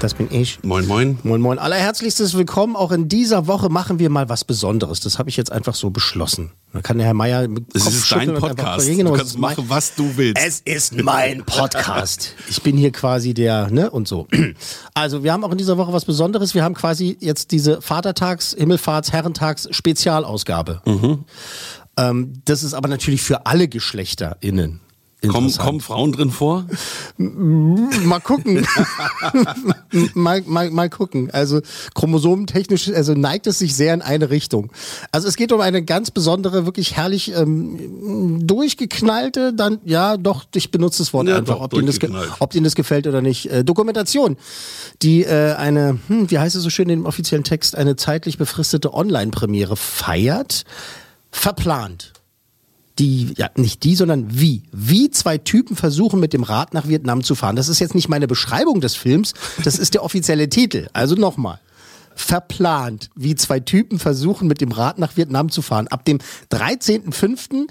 Das bin ich. Moin, moin. Moin, moin. Allerherzlichstes Willkommen. Auch in dieser Woche machen wir mal was Besonderes. Das habe ich jetzt einfach so beschlossen. Da kann der Herr Meier mit Es ist dein Podcast. Du kannst machen, was du willst. Es ist mein Podcast. Ich bin hier quasi der, ne, und so. Also, wir haben auch in dieser Woche was Besonderes. Wir haben quasi jetzt diese Vatertags-, Himmelfahrts-, Herrentags-, Spezialausgabe. Mhm. Ähm, das ist aber natürlich für alle GeschlechterInnen. Kommen, kommen Frauen drin vor? Mal gucken. mal, mal, mal gucken. Also chromosomentechnisch, also neigt es sich sehr in eine Richtung. Also es geht um eine ganz besondere, wirklich herrlich ähm, durchgeknallte, dann, ja doch, ich benutze das Wort Ja, einfach, doch, ob, Ihnen das ob Ihnen das gefällt oder nicht. Äh, Dokumentation, die äh, eine, hm, wie heißt es so schön im offiziellen Text, eine zeitlich befristete Online-Premiere feiert, verplant die, ja, nicht die, sondern wie. Wie zwei Typen versuchen, mit dem Rad nach Vietnam zu fahren. Das ist jetzt nicht meine Beschreibung des Films, das ist der offizielle Titel. Also nochmal. Verplant, wie zwei Typen versuchen, mit dem Rad nach Vietnam zu fahren. Ab dem 13.05.,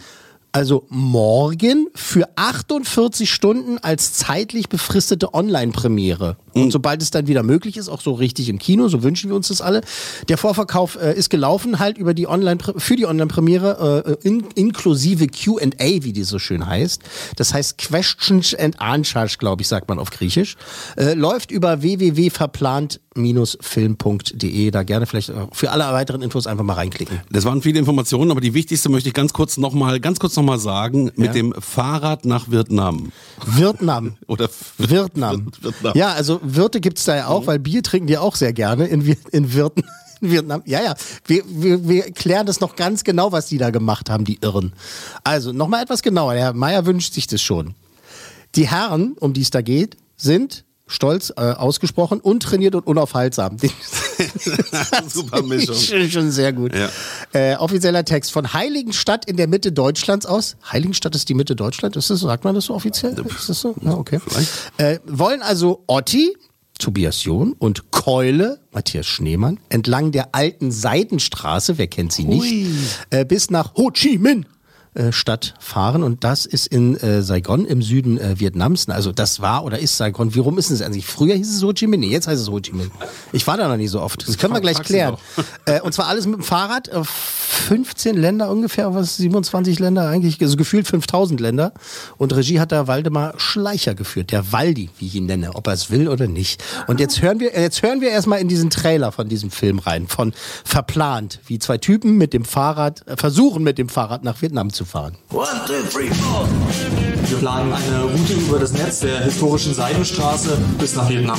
also morgen, für 48 Stunden als zeitlich befristete Online-Premiere. Und sobald es dann wieder möglich ist, auch so richtig im Kino, so wünschen wir uns das alle. Der Vorverkauf äh, ist gelaufen halt über die Online für die Online-Premiere äh, in, inklusive Q&A, wie die so schön heißt. Das heißt Questions and Answers, glaube ich, sagt man auf Griechisch. Äh, läuft über www.verplant-film.de. Da gerne vielleicht äh, für alle weiteren Infos einfach mal reinklicken. Das waren viele Informationen, aber die wichtigste möchte ich ganz kurz nochmal, ganz kurz nochmal sagen, mit dem Fahrrad nach Vietnam. Vietnam. Oder Vietnam. Vietnam. Ja, also Wirte gibt's da ja auch, weil Bier trinken die auch sehr gerne in, in Wirten. in Vietnam. Ja, ja. Wir, wir, wir klären das noch ganz genau, was die da gemacht haben, die Irren. Also, nochmal etwas genauer. Der Herr Meier wünscht sich das schon. Die Herren, um die es da geht, sind stolz äh, ausgesprochen, untrainiert und unaufhaltsam. Super Mischung. schon, schon sehr gut. Ja. Äh, offizieller Text von Heiligenstadt in der Mitte Deutschlands aus. Heiligenstadt ist die Mitte Deutschlands. Ist das so? Sagt man das so offiziell? Ist das so? Ja, okay. Äh, wollen also Otti, Tobias John und Keule, Matthias Schneemann, entlang der alten Seidenstraße, wer kennt sie nicht, äh, bis nach Ho Chi Minh. Äh, Stadt fahren und das ist in äh, Saigon im Süden äh, Vietnams. Also das war oder ist Saigon. Wie rum ist es eigentlich? Früher hieß es Ho Chi Minh, nee, jetzt heißt es Ho Chi Minh. Ich war da noch nicht so oft. Das können wir gleich klären. Äh, und zwar alles mit dem Fahrrad. Äh, 15 Länder ungefähr, was 27 Länder eigentlich, also gefühlt 5000 Länder. Und Regie hat da Waldemar Schleicher geführt, der Waldi, wie ich ihn nenne, ob er es will oder nicht. Und jetzt hören wir, jetzt hören wir erstmal in diesen Trailer von diesem Film rein, von Verplant, wie zwei Typen mit dem Fahrrad, äh, versuchen mit dem Fahrrad nach Vietnam zu fahren. Wir planen eine Route über das Netz der historischen Seidenstraße bis nach Vietnam.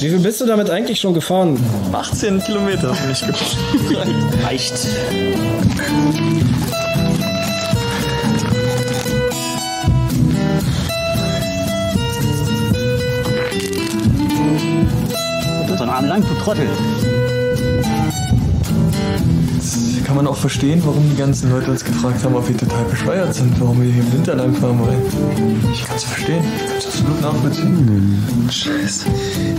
Wie viel bist du damit eigentlich schon gefahren? 18 Kilometer bin ich gefahren. Reicht. So einen Arm lang, du Trottel. Kann man auch verstehen, warum die ganzen Leute uns gefragt haben, ob wir total bescheuert sind, warum wir hier im Winter lang fahren wollen. Ich kann es verstehen. Ich kann es absolut nachvollziehen. Scheiße.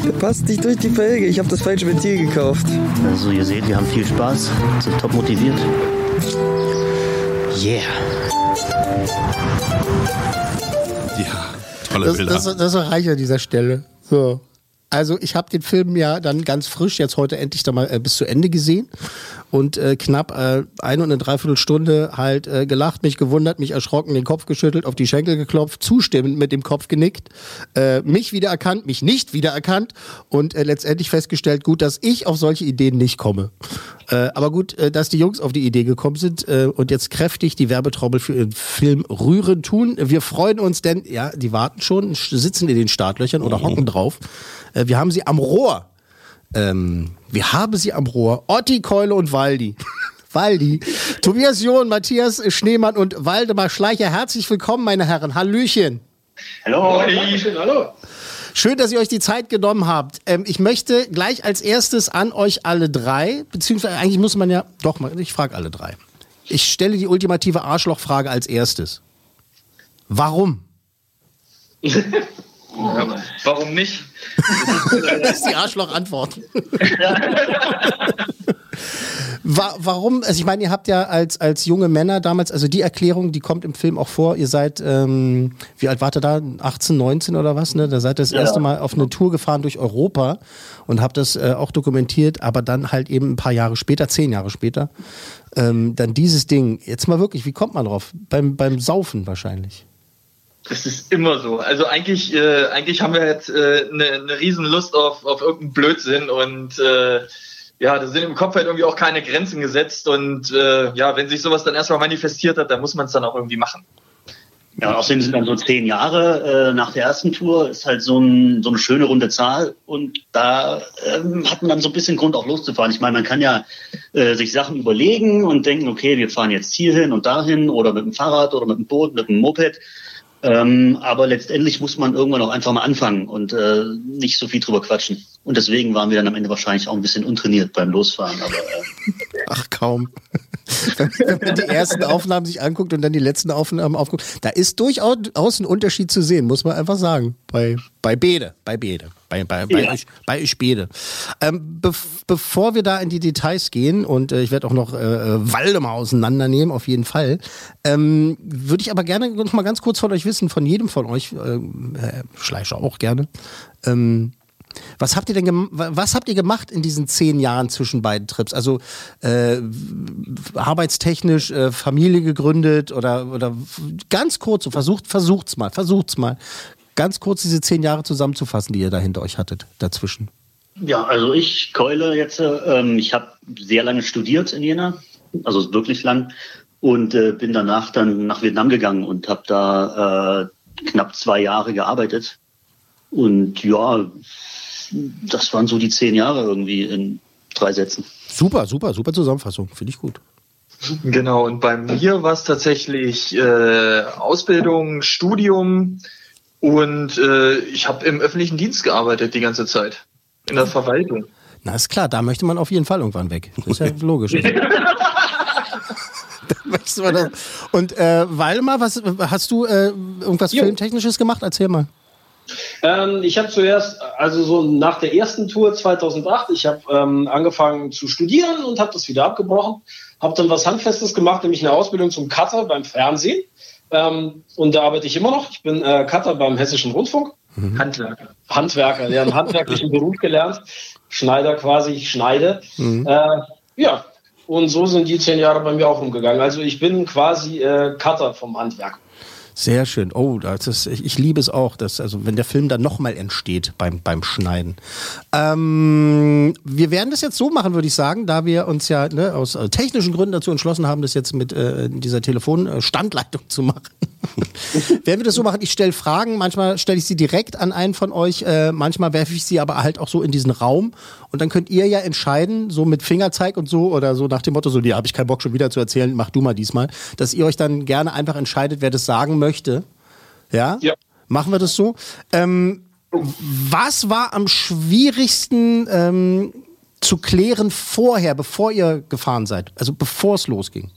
Der passt nicht durch die Felge. Ich habe das falsche Ventil gekauft. Also ihr seht, wir haben viel Spaß, sind top motiviert. Yeah. Ja, tolle Das, Bilder. das, das reicht an dieser Stelle. So. Also ich habe den Film ja dann ganz frisch jetzt heute endlich da mal äh, bis zu Ende gesehen und äh, knapp äh, eine und eine Dreiviertelstunde halt äh, gelacht, mich gewundert, mich erschrocken, den Kopf geschüttelt, auf die Schenkel geklopft, zustimmend mit dem Kopf genickt, äh, mich wiedererkannt, mich nicht wiedererkannt und äh, letztendlich festgestellt, gut, dass ich auf solche Ideen nicht komme. Äh, aber gut, äh, dass die Jungs auf die Idee gekommen sind äh, und jetzt kräftig die Werbetrommel für ihren Film rühren tun. Wir freuen uns, denn ja, die warten schon, sitzen in den Startlöchern oder hocken drauf. Äh, wir haben sie am Rohr. Ähm, wir haben sie am Rohr. Otti, Keule und Waldi. Waldi. Tobias John, Matthias Schneemann und Waldemar Schleicher. Herzlich willkommen, meine Herren. Hallöchen. Hallo. hallo. Schön, dass ihr euch die Zeit genommen habt. Ähm, ich möchte gleich als erstes an euch alle drei, beziehungsweise eigentlich muss man ja, doch mal, ich frage alle drei. Ich stelle die ultimative Arschlochfrage als erstes. Warum? Ja, warum nicht? das ist die Arschloch-Antwort. Wa warum? Also ich meine, ihr habt ja als, als junge Männer damals, also die Erklärung, die kommt im Film auch vor, ihr seid, ähm, wie alt wart ihr da? 18, 19 oder was? Ne? Da seid ihr das Ja. erste Mal auf eine Tour gefahren durch Europa und habt das äh, auch dokumentiert, aber dann halt eben ein paar Jahre später, zehn Jahre später, ähm, dann dieses Ding. Jetzt mal wirklich, wie kommt man drauf? Beim, beim Saufen wahrscheinlich. Das ist immer so. Also eigentlich, äh, eigentlich haben wir jetzt äh, eine, eine riesen Lust auf, auf irgendeinen Blödsinn und äh, ja, da sind im Kopf halt irgendwie auch keine Grenzen gesetzt und äh, ja, wenn sich sowas dann erstmal manifestiert hat, dann muss man es dann auch irgendwie machen. Ja, und außerdem sind dann so zehn Jahre äh, nach der ersten Tour, ist halt so, ein, so eine schöne runde Zahl. Und da ähm, hat man dann so ein bisschen Grund auch loszufahren. Ich meine, man kann ja äh, sich Sachen überlegen und denken, okay, wir fahren jetzt hierhin und dahin oder mit dem Fahrrad oder mit dem Boot, mit dem Moped. Ähm, aber letztendlich muss man irgendwann auch einfach mal anfangen und äh, nicht so viel drüber quatschen. Und deswegen waren wir dann am Ende wahrscheinlich auch ein bisschen untrainiert beim Losfahren. Aber äh, Ach kaum. Wenn man die ersten Aufnahmen sich anguckt und dann die letzten Aufnahmen aufguckt, da ist durchaus ein Unterschied zu sehen, muss man einfach sagen. Bei, bei Bede, bei Bede, bei, bei, bei, Ja. euch, bei euch Bede. Ähm, bev bevor wir da in die Details gehen und äh, ich werde auch noch äh, Waldemar auseinandernehmen, auf jeden Fall, ähm, würde ich aber gerne noch mal ganz kurz von euch wissen, von jedem von euch, äh, Herr Schleicher auch gerne, ähm, was habt ihr denn was habt ihr gemacht in diesen zehn Jahren zwischen beiden Trips? Also äh, arbeitstechnisch äh, Familie gegründet oder oder ganz kurz so versucht versucht's mal versucht's mal ganz kurz diese zehn Jahre zusammenzufassen, die ihr da hinter euch hattet dazwischen. Ja, also ich keule jetzt, äh, ähm, ich habe sehr lange studiert in Jena, also wirklich lang, und äh, bin danach dann nach Vietnam gegangen und habe da äh, knapp zwei Jahre gearbeitet. Und ja, das waren so die zehn Jahre irgendwie in drei Sätzen. Super, super, super Zusammenfassung, finde ich gut. Genau, und bei mir war es tatsächlich äh, Ausbildung, Studium und äh, ich habe im öffentlichen Dienst gearbeitet die ganze Zeit. In der Verwaltung. Na ist klar, da möchte man auf jeden Fall irgendwann weg. Das ist ja logisch. Und äh, Waldemar, was hast du äh, irgendwas Jo. Filmtechnisches gemacht? Erzähl mal. Ähm, ich habe zuerst, also so nach der ersten Tour 2008, ich habe ähm, angefangen zu studieren und habe das wieder abgebrochen. Habe dann was Handfestes gemacht, nämlich eine Ausbildung zum Cutter beim Fernsehen. Ähm, und da arbeite ich immer noch. Ich bin äh, Cutter beim Hessischen Rundfunk. Handwerker. Handwerker, der einen handwerklichen Beruf gelernt. Schneider quasi, ich schneide. Äh, ja, und so sind die zehn Jahre bei mir auch umgegangen. Also ich bin quasi äh, Cutter vom Handwerk. Sehr schön. Oh, das ist, ich, ich liebe es auch, dass, also wenn der Film dann nochmal entsteht beim, beim Schneiden. Ähm, wir werden das jetzt so machen, würde ich sagen, da wir uns ja ne, aus äh, technischen Gründen dazu entschlossen haben, das jetzt mit äh, dieser Telefonstandleitung zu machen. werden wir das so machen, ich stelle Fragen, manchmal stelle ich sie direkt an einen von euch, äh, manchmal werfe ich sie aber halt auch so in diesen Raum und dann könnt ihr ja entscheiden, so mit Fingerzeig und so oder so nach dem Motto, so, ja, habe ich keinen Bock schon wieder zu erzählen, mach du mal diesmal, dass ihr euch dann gerne einfach entscheidet, wer das sagen möchte. Ja? Ja. Machen wir das so. Ähm, was war am schwierigsten ähm, zu klären vorher, bevor ihr gefahren seid? Also bevor es losging?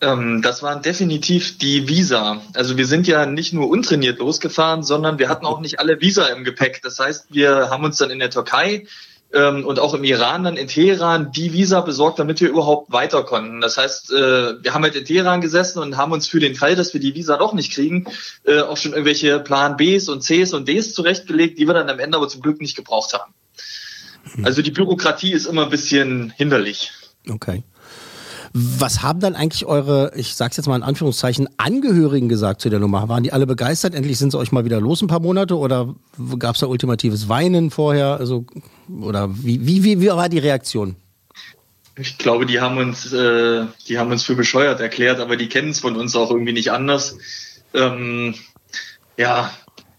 Ähm, das waren definitiv die Visa. Also wir sind ja nicht nur untrainiert losgefahren, sondern wir hatten auch nicht alle Visa im Gepäck. Das heißt, wir haben uns dann in der Türkei ähm, und auch im Iran dann in Teheran die Visa besorgt, damit wir überhaupt weiter konnten. Das heißt, äh, wir haben halt in Teheran gesessen und haben uns für den Fall, dass wir die Visa doch nicht kriegen, äh, auch schon irgendwelche Plan Bs und Cs und Ds zurechtgelegt, die wir dann am Ende aber zum Glück nicht gebraucht haben. Also die Bürokratie ist immer ein bisschen hinderlich. Okay. Was haben dann eigentlich eure, ich sag's jetzt mal in Anführungszeichen, Angehörigen gesagt zu der Nummer? Waren die alle begeistert? Endlich sind sie euch mal wieder los ein paar Monate oder gab's da ultimatives Weinen vorher? Also, oder wie, wie, wie, wie war die Reaktion? Ich glaube, die haben uns, äh, die haben uns für bescheuert erklärt, aber die kennen es von uns auch irgendwie nicht anders. Ähm, ja,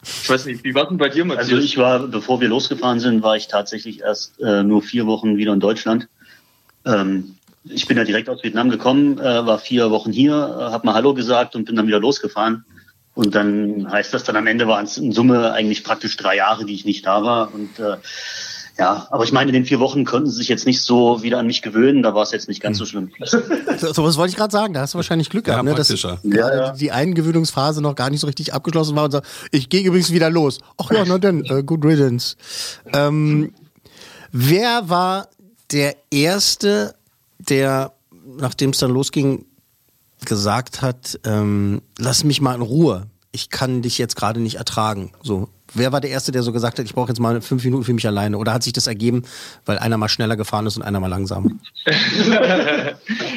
ich weiß nicht, wie war denn bei dir, Matthias? Also ich war, bevor wir losgefahren sind, war ich tatsächlich erst äh, nur vier Wochen wieder in Deutschland. Ähm, ich bin ja direkt aus Vietnam gekommen, äh, war vier Wochen hier, äh, habe mal Hallo gesagt und bin dann wieder losgefahren. Und dann heißt das dann am Ende waren es in Summe eigentlich praktisch drei Jahre, die ich nicht da war. Und äh, ja, aber ich meine, in den vier Wochen konnten sie sich jetzt nicht so wieder an mich gewöhnen, da war es jetzt nicht ganz so schlimm. So, so was wollte ich gerade sagen, da hast du wahrscheinlich Glück Ja, gehabt, ne? dass Ja, ja. die Eingewöhnungsphase noch gar nicht so richtig abgeschlossen war und sagt, ich gehe übrigens wieder los. Ach ja, na dann, äh, good riddance. Ähm, wer war der Erste, der, nachdem es dann losging, gesagt hat, ähm, lass mich mal in Ruhe. Ich kann dich jetzt gerade nicht ertragen. So. Wer war der Erste, der so gesagt hat, ich brauche jetzt mal fünf Minuten für mich alleine? Oder hat sich das ergeben, weil einer mal schneller gefahren ist und einer mal langsamer?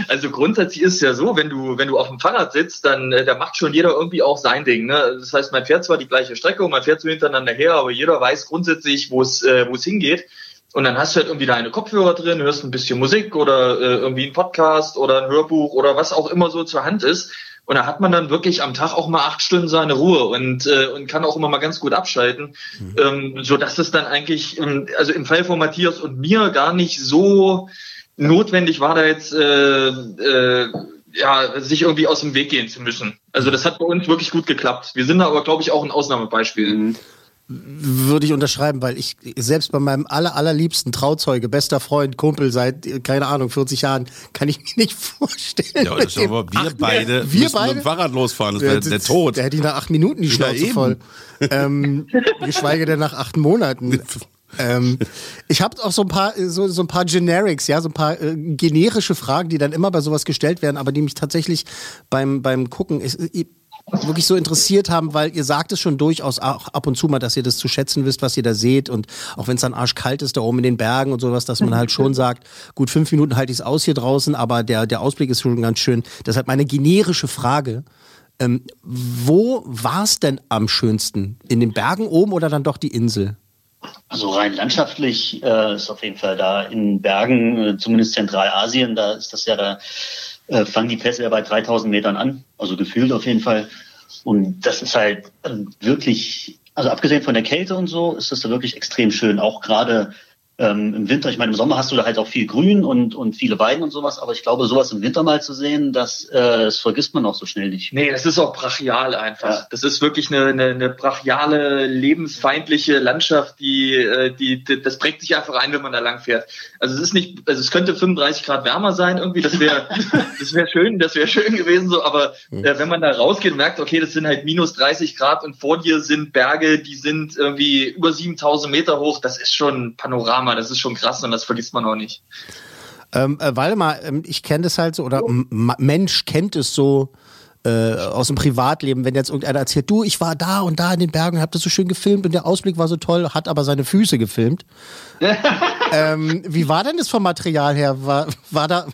Also grundsätzlich ist es ja so, wenn du, wenn du auf dem Fahrrad sitzt, dann äh, da macht schon jeder irgendwie auch sein Ding. Ne? Das heißt, man fährt zwar die gleiche Strecke und man fährt so hintereinander her, aber jeder weiß grundsätzlich, wo es äh, wo es hingeht. Und dann hast du halt irgendwie deine Kopfhörer drin, hörst ein bisschen Musik oder äh, irgendwie einen Podcast oder ein Hörbuch oder was auch immer so zur Hand ist. Und da hat man dann wirklich am Tag auch mal acht Stunden seine Ruhe und, äh, und kann auch immer mal ganz gut abschalten, ähm, so dass es dann eigentlich, ähm, also im Fall von Matthias und mir gar nicht so notwendig war, da jetzt äh, äh, ja, sich irgendwie aus dem Weg gehen zu müssen. Also das hat bei uns wirklich gut geklappt. Wir sind da aber, glaube ich, auch ein Ausnahmebeispiel. Würde ich unterschreiben, weil ich selbst bei meinem aller, allerliebsten Trauzeuge, bester Freund, Kumpel seit, keine Ahnung, 40 Jahren, kann ich mir nicht vorstellen. Ja, aber wir acht- beide wir müssen beide? mit dem Fahrrad losfahren, das wäre der Tod. Der hätte ich nach acht Minuten die Ja, Schnauze eben. voll. Ähm, geschweige denn nach acht Monaten. ähm, ich habe auch so ein paar so, so ein paar Generics, ja, so ein paar äh, generische Fragen, die dann immer bei sowas gestellt werden, aber die mich tatsächlich beim beim gucken ist, wirklich so interessiert haben, weil ihr sagt es schon durchaus auch ab und zu mal, dass ihr das zu schätzen wisst, was ihr da seht und auch wenn es dann arschkalt ist da oben in den Bergen und sowas, dass man halt schon sagt, gut fünf Minuten halte ich es aus hier draußen, aber der der Ausblick ist schon ganz schön. Deshalb meine generische Frage. Ähm, wo war es denn am schönsten? In den Bergen oben oder dann doch die Insel? Also rein landschaftlich äh, ist auf jeden Fall da in Bergen, äh, zumindest Zentralasien, da ist das ja, da äh, fangen die Pässe ja bei 3000 Metern an, also gefühlt auf jeden Fall. Und das ist halt äh, wirklich, also abgesehen von der Kälte und so, ist das da wirklich extrem schön. Auch gerade ähm, im Winter, ich meine, im Sommer hast du da halt auch viel Grün und, und viele Weiden und sowas, aber ich glaube, sowas im Winter mal zu sehen, das, äh, das vergisst man auch so schnell nicht. Nee, das ist auch brachial einfach. Das ist wirklich eine, eine, eine brachiale, lebensfeindliche Landschaft, die, äh, die, die, das prägt sich einfach ein, wenn man da lang fährt. Also es ist nicht, also es könnte 35 Grad wärmer sein irgendwie, das wäre, das wäre schön, das wäre schön gewesen so, aber äh, wenn man da rausgeht und merkt, okay, das sind halt minus 30 Grad und vor dir sind Berge, die sind irgendwie über 7000 Meter hoch, das ist schon ein Panorama, das ist schon krass und das vergisst man auch nicht. Ähm, äh, Waldemar, ähm, ich kenne das halt so, oder Mensch kennt es so äh, aus dem Privatleben, wenn jetzt irgendeiner erzählt, du, ich war da und da in den Bergen, hab das so schön gefilmt und der Ausblick war so toll, hat aber seine Füße gefilmt. ähm, wie war denn das vom Material her? War, war da,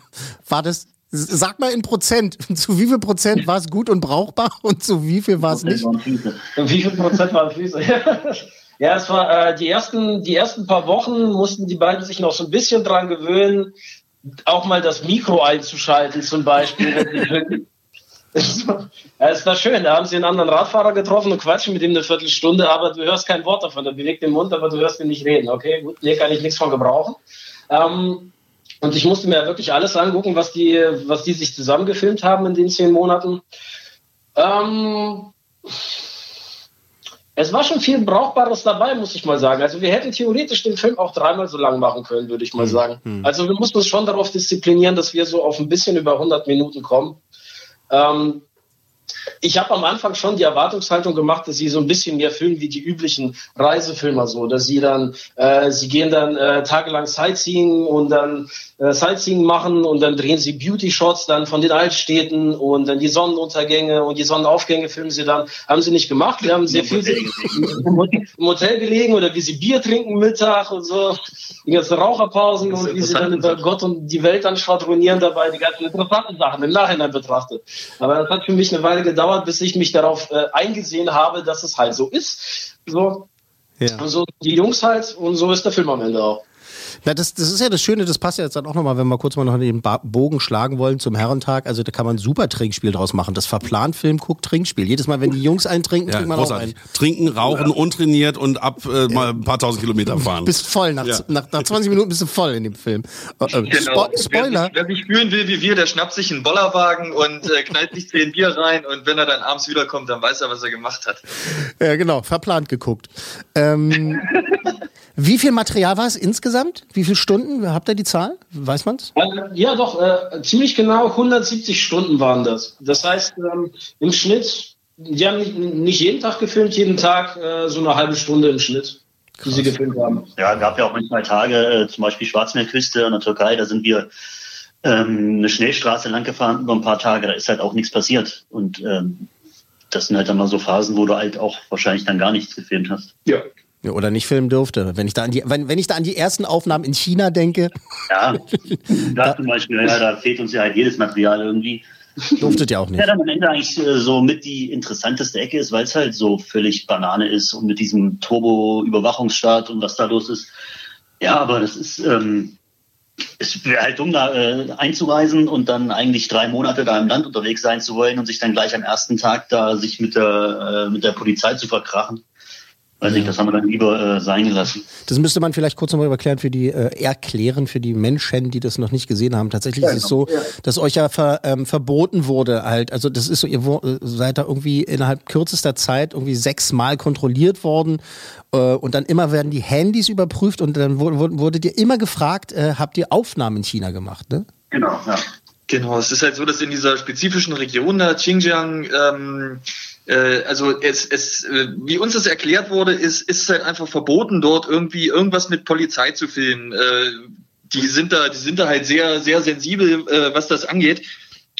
war das, sag mal in Prozent, zu wie viel Prozent war es gut und brauchbar und zu wie viel war es nicht? Wie viel Prozent waren Füße? ja, es war äh, die ersten, die ersten paar Wochen mussten die beiden sich noch so ein bisschen dran gewöhnen, auch mal das Mikro einzuschalten zum Beispiel. ja, es war schön. Da haben sie einen anderen Radfahrer getroffen und quatschen mit ihm eine Viertelstunde, aber du hörst kein Wort davon. Er bewegt den Mund, aber du hörst ihn nicht reden. Okay, gut, nee, kann ich nichts von gebrauchen. Ähm, und ich musste mir ja wirklich alles angucken, was die, was die sich zusammengefilmt haben in den zehn Monaten. Ähm, es war schon viel Brauchbares dabei, muss ich mal sagen. Also wir hätten theoretisch den Film auch dreimal so lang machen können, würde ich mal sagen. Also wir mussten uns schon darauf disziplinieren, dass wir so auf ein bisschen über 100 Minuten kommen. Ähm, Ich habe am Anfang schon die Erwartungshaltung gemacht, dass sie so ein bisschen mehr filmen wie die üblichen Reisefilmer so, dass sie dann, äh, sie gehen dann äh, tagelang Sightseeing und dann äh, Sightseeing machen und dann drehen sie Beauty-Shots dann von den Altstädten und dann die Sonnenuntergänge und die Sonnenaufgänge filmen sie dann. Haben sie nicht gemacht. Wir haben sehr viel im Hotel gelegen oder wie sie Bier trinken Mittag und so, die ganzen Raucherpausen und wie sie dann über Gott und die Welt dann schwadronieren dabei, die ganzen interessanten Sachen im Nachhinein betrachtet. Aber das hat für mich eine Weile gedauert, bis ich mich darauf äh, eingesehen habe, dass es halt so ist. So, Ja. und so die Jungs halt und so ist der Film am Ende auch. Na, das, das ist ja das Schöne, das passt ja jetzt dann auch nochmal, wenn wir kurz mal noch den ba Bogen schlagen wollen zum Herrentag. Also da kann man ein super Trinkspiel draus machen. Das verplant Film, guckt Trinkspiel. Jedes Mal, wenn die Jungs eintrinken, Ja, trinkt man auch großartig. ein. Trinken, rauchen, untrainiert und ab äh, mal ein paar tausend Kilometer fahren. Bist voll, nach, Ja. nach, nach 20 Minuten bist du voll in dem Film. Äh, äh, Genau. Spo Spoiler. Wer sich, wer sich fühlen will wie wir, der schnappt sich einen Bollerwagen und äh, knallt sich zehn Bier rein und wenn er dann abends wiederkommt, dann weiß er, was er gemacht hat. Ja, genau, verplant geguckt. Ähm, wie viel Material war es insgesamt? Wie viele Stunden? Habt ihr die Zahl? Weiß man's? Ja, doch, äh, ziemlich genau 170 Stunden waren das. Das heißt, ähm, im Schnitt, die haben nicht, nicht jeden Tag gefilmt, jeden Tag äh, so eine halbe Stunde im Schnitt, die sie gefilmt haben. Ja, gab ja auch manchmal Tage, äh, zum Beispiel Schwarzmeerküste in der Türkei, da sind wir ähm, eine Schnellstraße lang gefahren über ein paar Tage, da ist halt auch nichts passiert. Und ähm, das sind halt dann mal so Phasen, wo du halt auch wahrscheinlich dann gar nichts gefilmt hast. Ja. Ja, oder nicht filmen durfte. Wenn ich da an die, wenn, wenn ich da an die ersten Aufnahmen in China denke, Ja, da zum Beispiel, ja, da fehlt uns ja halt jedes Material irgendwie. durftet ihr auch nicht. Ja, dann am Ende eigentlich äh, so mit die interessanteste Ecke ist, weil es halt so völlig Banane ist und mit diesem Turbo-Überwachungsstaat und was da los ist. Ja, aber das ist, ähm, es wäre halt dumm, da äh, einzureisen und dann eigentlich drei Monate da im Land unterwegs sein zu wollen und sich dann gleich am ersten Tag da sich mit der, äh, mit der Polizei zu verkrachen. Weiß nicht, das haben wir dann lieber äh, sein gelassen. Das müsste man vielleicht kurz nochmal erklären für die, äh, erklären für die Menschen, die das noch nicht gesehen haben. Tatsächlich ist es so, dass euch ja ver, ähm, verboten wurde halt. Also das ist so, ihr äh, seid da irgendwie innerhalb kürzester Zeit irgendwie sechsmal kontrolliert worden äh, und dann immer werden die Handys überprüft und dann wurde, wurde, wurde dir immer gefragt, äh, habt ihr Aufnahmen in China gemacht, ne? Genau, ja. Genau, es ist halt so, dass in dieser spezifischen Region da Xinjiang, ähm, äh, also es, es, äh, wie uns das erklärt wurde, ist, ist es halt einfach verboten, dort irgendwie irgendwas mit Polizei zu filmen. Äh, die sind da, die sind da halt sehr, sehr sensibel, äh, was das angeht.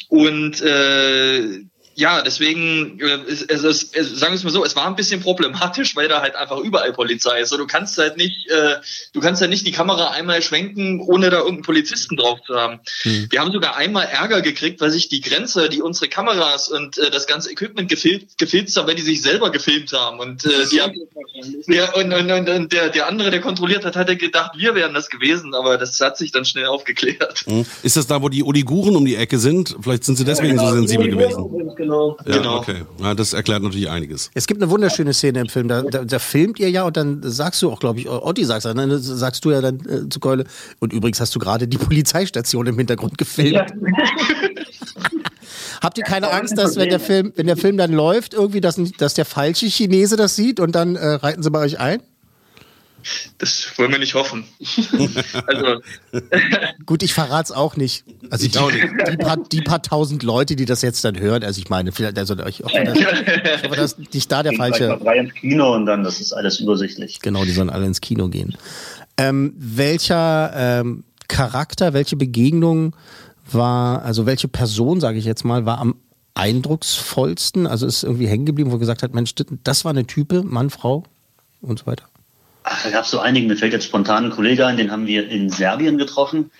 Und äh, ja, deswegen, äh, es, es, es, sagen wir es mal so, es war ein bisschen problematisch, weil da halt einfach überall Polizei ist. Und du kannst halt nicht, äh, du kannst halt nicht die Kamera einmal schwenken, ohne da irgendeinen Polizisten drauf zu haben. Wir haben sogar einmal Ärger gekriegt, weil sich die Grenze, die unsere Kameras und äh, das ganze Equipment gefilmt, gefilzt haben, weil die sich selber gefilmt haben. Und, äh, die haben, ja, und, und, und, und der, der andere, der kontrolliert hat, hatte gedacht, wir wären das gewesen, aber das hat sich dann schnell aufgeklärt. Hm? Ist das da, wo die Uiguren um die Ecke sind? Vielleicht sind sie deswegen so sensibel gewesen. Genau. Ja, Genau. okay. Ja, das erklärt natürlich einiges. Es gibt eine wunderschöne Szene im Film, da, da, da filmt ihr ja und dann sagst du auch, glaube ich, Otti sagst, dann sagst du ja dann äh, zu Keule, und übrigens hast du gerade die Polizeistation im Hintergrund gefilmt. Habt ihr keine Angst, dass wenn der Film, wenn der Film dann läuft, irgendwie, dass, dass der falsche Chinese das sieht und dann äh, reiten sie bei euch ein? Das wollen wir nicht hoffen. also, Gut, ich verrat's auch nicht. Also die, die, paar, die paar tausend Leute, die das jetzt dann hören, also ich meine, vielleicht, also ich hoffe, dass, ich hoffe, dass nicht da der falsche. drei ins Kino und dann, das ist alles übersichtlich. Genau, die sollen alle ins Kino gehen. Ähm, welcher ähm, Charakter, welche Begegnung war, also welche Person, sage ich jetzt mal, war am eindrucksvollsten? Also ist irgendwie hängen geblieben, wo gesagt hat, Mensch, das war eine Type, Mann, Frau und so weiter. Ach, Da gab es so einige, mir fällt jetzt spontan ein Kollege ein, den haben wir in Serbien getroffen,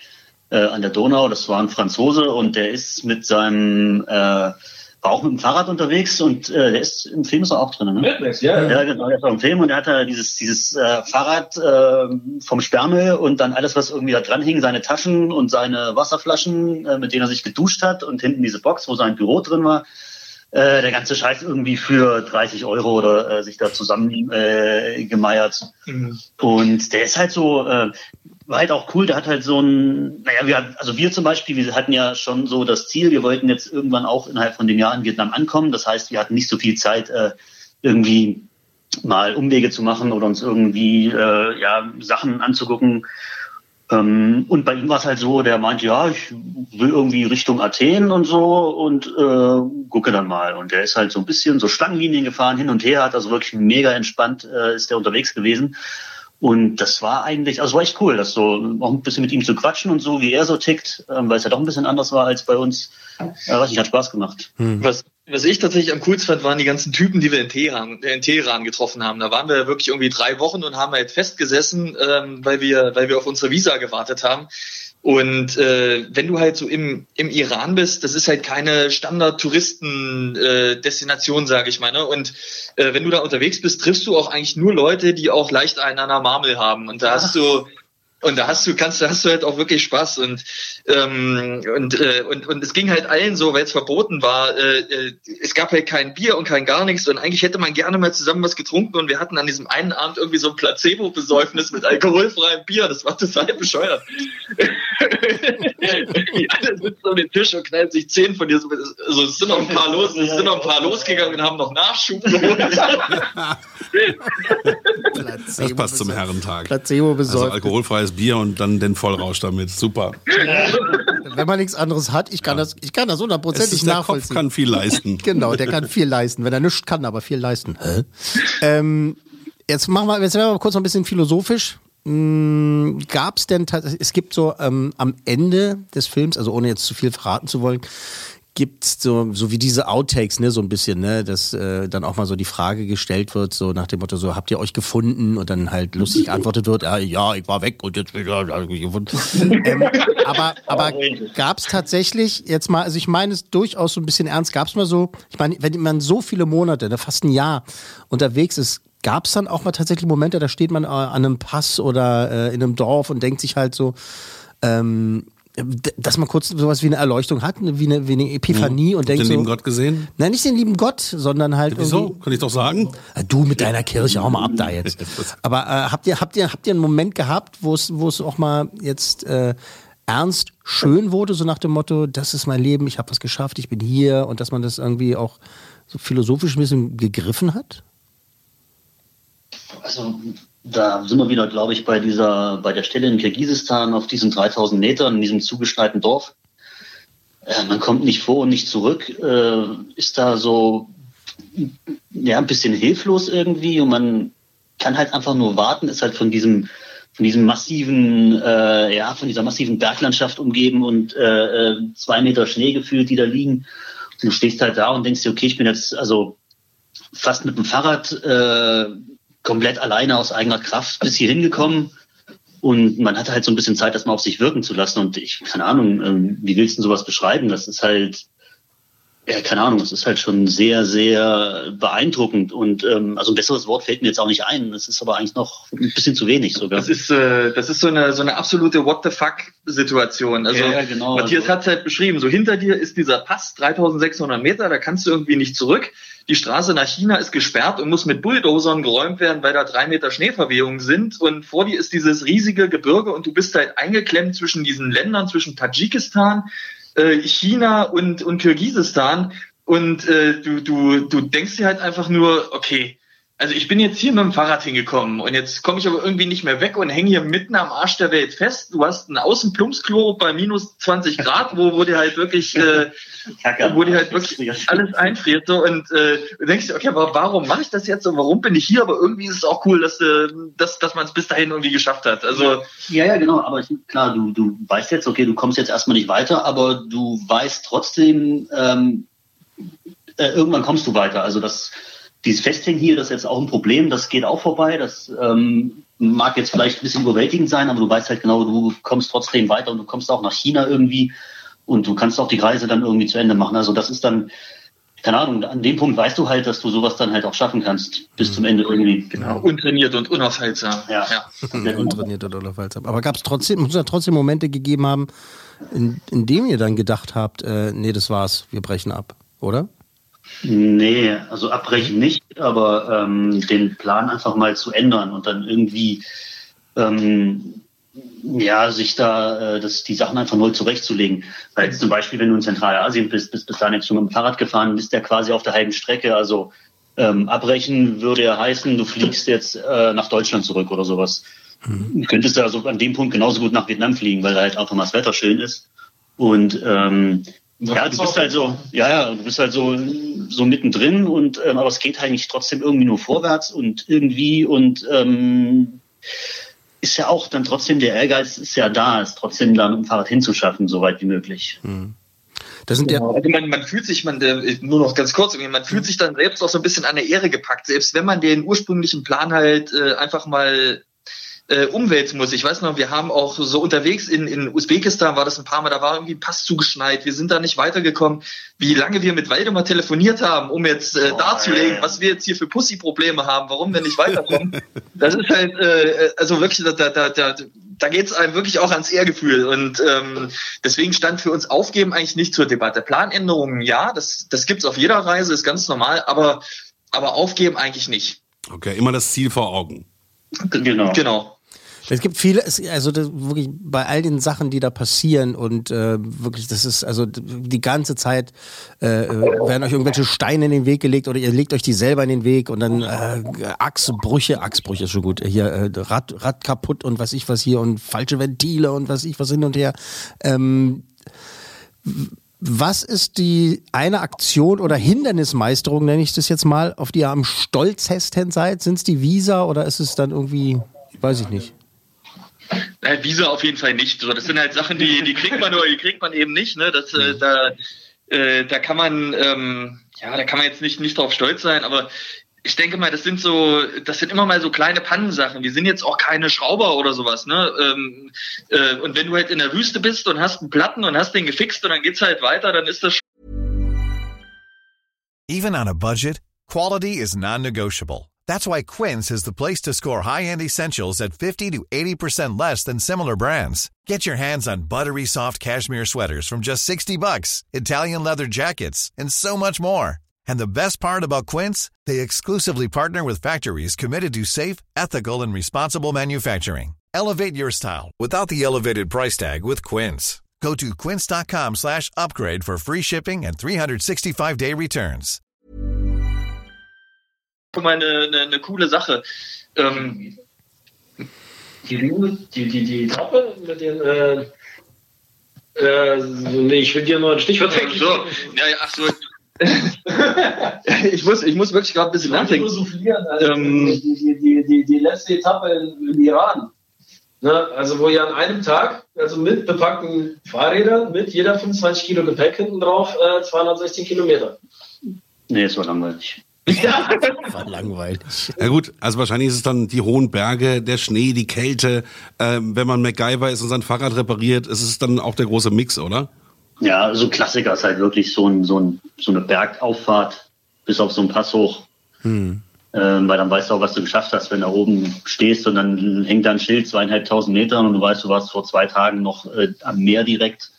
äh, an der Donau. Das war ein Franzose und der ist mit seinem, äh, war auch mit dem Fahrrad unterwegs und äh, der ist im Film ist er auch drin, ne? Netflix, ja. ja. Ja, genau, der ist auch im Film und der hatte dieses, dieses äh, Fahrrad äh, vom Sperrmüll und dann alles, was irgendwie da dran hing, seine Taschen und seine Wasserflaschen, äh, mit denen er sich geduscht hat und hinten diese Box, wo sein Büro drin war. Äh, der ganze Scheiß irgendwie für 30 Euro oder äh, sich da zusammen äh, gemeiert. Und der ist halt so, äh, war halt auch cool, der hat halt so ein, naja, wir, also wir zum Beispiel, wir hatten ja schon so das Ziel, wir wollten jetzt irgendwann auch innerhalb von dem Jahr in Vietnam ankommen. Das heißt, wir hatten nicht so viel Zeit, äh, irgendwie mal Umwege zu machen oder uns irgendwie äh, ja, Sachen anzugucken. Ähm, und bei ihm war es halt so, der meinte, ja, ich will irgendwie Richtung Athen und so und äh, gucke dann mal. Und der ist halt so ein bisschen so Schlangenlinien gefahren, hin und her, hat also wirklich mega entspannt äh, ist der unterwegs gewesen. Und das war eigentlich, also war echt cool, das so auch ein bisschen mit ihm zu quatschen und so, wie er so tickt, ähm, weil es ja doch ein bisschen anders war als bei uns. Äh, weiß nicht, hat Spaß gemacht. Was, was ich tatsächlich am coolsten fand, waren die ganzen Typen, die wir in Teheran, äh, in Teheran getroffen haben. Da waren wir wirklich irgendwie drei Wochen und haben halt festgesessen, ähm, weil wir, weil wir auf unsere Visa gewartet haben. Und äh, wenn du halt so im, im Iran bist, das ist halt keine Standard-Touristen-Destination, sage ich mal. Ne? Und äh, wenn du da unterwegs bist, triffst du auch eigentlich nur Leute, die auch leicht einen an der Marmel haben. Und da hast du und da hast du, kannst du, hast du halt auch wirklich Spaß und ähm, und, äh, und und es ging halt allen so, weil es verboten war. Äh, äh, es gab halt kein Bier und kein gar nichts und eigentlich hätte man gerne mal zusammen was getrunken und wir hatten an diesem einen Abend irgendwie so ein Placebo-Besäufnis mit alkoholfreiem Bier. Das war total bescheuert. Die alle sitzen um den Tisch und knallen sich zehn von dir. So, also es sind noch ein paar los, es sind noch ein paar losgegangen und haben noch Nachschub geholt. Das passt zum Herrentag. Placebo Also alkoholfreies Bier und dann den Vollrausch damit. Super. Wenn man nichts anderes hat, ich kann das, ich kann das hundertprozentig ist, der Kopf nachvollziehen. kann viel leisten. Genau, der kann viel leisten. Wenn er nichts kann, aber viel leisten. Ähm, jetzt machen wir, jetzt werden wir kurz noch ein bisschen philosophisch. Gab es denn, es gibt so ähm, am Ende des Films, also ohne jetzt zu viel verraten zu wollen, gibt's so, so wie diese Outtakes, ne, so ein bisschen, ne, dass äh, dann auch mal so die Frage gestellt wird, so nach dem Motto, so habt ihr euch gefunden und dann halt lustig geantwortet wird, ja, ja, ich war weg und jetzt bin ich gefunden. ähm, aber aber gab es tatsächlich jetzt mal, also ich meine es durchaus so ein bisschen ernst, gab es mal so, ich meine, wenn man so viele Monate, ne, fast ein Jahr unterwegs ist, gab es dann auch mal tatsächlich Momente, da steht man äh, an einem Pass oder äh, in einem Dorf und denkt sich halt so, ähm, dass man kurz sowas wie eine Erleuchtung hat, wie eine, wie eine Epiphanie und Habt ihr denkt den so, lieben Gott gesehen? nein, nicht den lieben Gott, sondern halt Wieso? Kann ich doch sagen. Ah, Du mit deiner Kirche, hau mal ab da jetzt. Aber äh, habt ihr habt ihr habt ihr einen Moment gehabt, wo es wo es auch mal jetzt äh, ernst schön wurde, so nach dem Motto, das ist mein Leben, ich habe was geschafft, ich bin hier und dass man das irgendwie auch so philosophisch ein bisschen gegriffen hat? Also da sind wir wieder, glaube ich, bei dieser, bei der Stelle in Kirgisistan auf diesen 3000 Metern in diesem zugeschneiten Dorf. Äh, man kommt nicht vor und nicht zurück, äh, ist da so ja ein bisschen hilflos irgendwie und man kann halt einfach nur warten, ist halt von diesem von diesem massiven, äh, ja, von dieser massiven Berglandschaft umgeben und äh, äh, zwei Meter Schnee gefühlt, die da liegen. Und du stehst halt da und denkst dir, okay, ich bin jetzt also fast mit dem Fahrrad äh, komplett alleine aus eigener Kraft bis hier hingekommen. Und man hatte halt so ein bisschen Zeit, das mal auf sich wirken zu lassen. Und ich, keine Ahnung, ähm, wie willst du sowas beschreiben? Das ist halt, ja, keine Ahnung, das ist halt schon sehr, sehr beeindruckend. Und ähm, also ein besseres Wort fällt mir jetzt auch nicht ein. Das ist aber eigentlich noch ein bisschen zu wenig sogar. Das ist, äh, das ist so eine, so eine absolute What the fuck Situation. Also, ja, genau. Matthias Also- hat es halt beschrieben. So hinter dir ist dieser Pass, 3600 Meter, da kannst du irgendwie nicht zurück. Die Straße nach China ist gesperrt und muss mit Bulldozern geräumt werden, weil da drei Meter Schneeverwehungen sind. Und vor dir ist dieses riesige Gebirge und du bist halt eingeklemmt zwischen diesen Ländern, zwischen Tadschikistan, äh, China und, und Kirgisistan. Und äh, du, du, du denkst dir halt einfach nur, okay, also ich bin jetzt hier mit dem Fahrrad hingekommen und jetzt komme ich aber irgendwie nicht mehr weg und hänge hier mitten am Arsch der Welt fest. Du hast ein Außenplumpsklo bei minus 20 Grad, wo, wo dir halt wirklich, äh, wo dir halt wirklich alles einfriert. So, und äh, du denkst dir, okay, aber warum mache ich das jetzt und warum bin ich hier? Aber irgendwie ist es auch cool, dass, äh, dass, dass man es bis dahin irgendwie geschafft hat. Also Ja, ja, genau. Aber ich, klar, du, du weißt jetzt, okay, du kommst jetzt erstmal nicht weiter, aber du weißt trotzdem, ähm, äh, irgendwann kommst du weiter. Also das, dieses Festhängen hier, das ist jetzt auch ein Problem, das geht auch vorbei. Das ähm, mag jetzt vielleicht ein bisschen überwältigend sein, aber du weißt halt genau, du kommst trotzdem weiter und du kommst auch nach China irgendwie und du kannst auch die Reise dann irgendwie zu Ende machen. Also das ist dann, keine Ahnung, an dem Punkt weißt du halt, dass du sowas dann halt auch schaffen kannst, bis zum Ende irgendwie. genau, untrainiert und unaufhaltsam. Ja. ja. Untrainiert oder unaufhaltsam. Aber gab es trotzdem, muss ja trotzdem Momente gegeben haben, in, in dem ihr dann gedacht habt, äh, nee, das war's, wir brechen ab, oder? Nee, also abbrechen nicht, aber ähm, den Plan einfach mal zu ändern und dann irgendwie ähm, ja, sich da äh, das, die Sachen einfach neu zurechtzulegen. Weil jetzt zum Beispiel, wenn du in Zentralasien bist, bist bis dahin jetzt schon mit dem Fahrrad gefahren, bist ja quasi auf der halben Strecke. Also ähm, abbrechen würde ja heißen, du fliegst jetzt äh, nach Deutschland zurück oder sowas. Du könntest also an dem Punkt genauso gut nach Vietnam fliegen, weil da halt einfach mal das Wetter schön ist. Und ähm, ja, du bist halt so, ja, ja, du bist halt so, so mittendrin und ähm, aber es geht halt nicht trotzdem irgendwie nur vorwärts und irgendwie und ähm, ist ja auch dann trotzdem der Ehrgeiz ist ja da, ist trotzdem da mit dem Fahrrad hinzuschaffen, so weit wie möglich. Das sind ja, Also man, man fühlt sich, man, nur noch ganz kurz, man fühlt sich dann selbst auch so ein bisschen an der Ehre gepackt, selbst wenn man den ursprünglichen Plan halt äh, einfach mal äh, umwälzen muss. Ich weiß noch, wir haben auch so unterwegs in, in Usbekistan war das ein paar Mal, da war irgendwie ein Pass zugeschneit, wir sind da nicht weitergekommen. Wie lange wir mit Waldemar telefoniert haben, um jetzt äh, Oh, darzulegen, was wir jetzt hier für Pussy-Probleme haben, warum wir nicht weiterkommen. das ist halt, äh, also wirklich, da, da, da, da geht es einem wirklich auch ans Ehrgefühl. Und ähm, deswegen stand für uns Aufgeben eigentlich nicht zur Debatte. Planänderungen, ja, das, das gibt's auf jeder Reise, ist ganz normal, aber, aber aufgeben eigentlich nicht. Okay, immer das Ziel vor Augen. Genau. Genau. es gibt viele, also das, wirklich bei all den Sachen, die da passieren und äh, wirklich, das ist also die ganze Zeit äh, werden euch irgendwelche Steine in den Weg gelegt oder ihr legt euch die selber in den Weg und dann äh, Achsbrüche, Achsbrüche ist schon gut, hier äh, Rad, Rad kaputt und was ich was hier und falsche Ventile und was ich was hin und her. Ähm, was ist die eine Aktion oder Hindernismeisterung, nenne ich das jetzt mal, auf die ihr am stolzesten seid? Sind es die Visa oder ist es dann irgendwie, weiß ich nicht. Äh, Visa auf jeden Fall nicht. So, das sind halt Sachen, die, die kriegt man nur, die kriegt man eben nicht. Ne? Das, äh, da, äh, da kann man, ähm, ja, da kann man jetzt nicht, nicht drauf stolz sein, aber ich denke mal, das sind so, das sind immer mal so kleine Pannensachen. Wir sind jetzt auch keine Schrauber oder sowas, ne? Ähm, äh, und wenn du halt in der Wüste bist und hast einen Platten und hast den gefixt und dann geht's halt weiter, dann ist das Even on a budget, quality is non-negotiable. That's why Quince is the place to score high-end essentials at 50 to 80% less than similar brands. Get your hands on buttery soft cashmere sweaters from just 60 bucks, Italian leather jackets, and so much more. And the best part about Quince, they exclusively partner with factories committed to safe, ethical, and responsible manufacturing. Elevate your style without the elevated price tag with Quince. Go to quince.com slash upgrade for free shipping and 365-day returns. schon mal eine, eine, eine coole Sache. Ähm, Die, die, die, die Etappe mit den, äh, äh, nee, ich will dir nur ein Stichwort so, ja, ja, ach so. Ich muss, ich muss wirklich gerade ein bisschen nachdenken. Also Ähm, die, die, die, die, die letzte Etappe in, im Iran. Ne? Also wo ihr an einem Tag, also mit bepackten Fahrrädern, mit jeder 25 Kilo Gepäck hinten drauf, äh, 216 Kilometer. Nee, es war langweilig. War langweilig. Ja gut, also wahrscheinlich ist es dann die hohen Berge, der Schnee, die Kälte. Ähm, wenn man MacGyver ist und sein Fahrrad repariert, ist es dann auch der große Mix, oder? Ja, so Klassiker ist halt wirklich so, ein, so, ein, so eine Bergauffahrt bis auf so einen Pass hoch. Ähm, weil dann weißt du auch, was du geschafft hast, wenn du da oben stehst und dann hängt da ein Schild zweieinhalbtausend Metern und du weißt, du warst vor zwei Tagen noch äh, am Meer direkt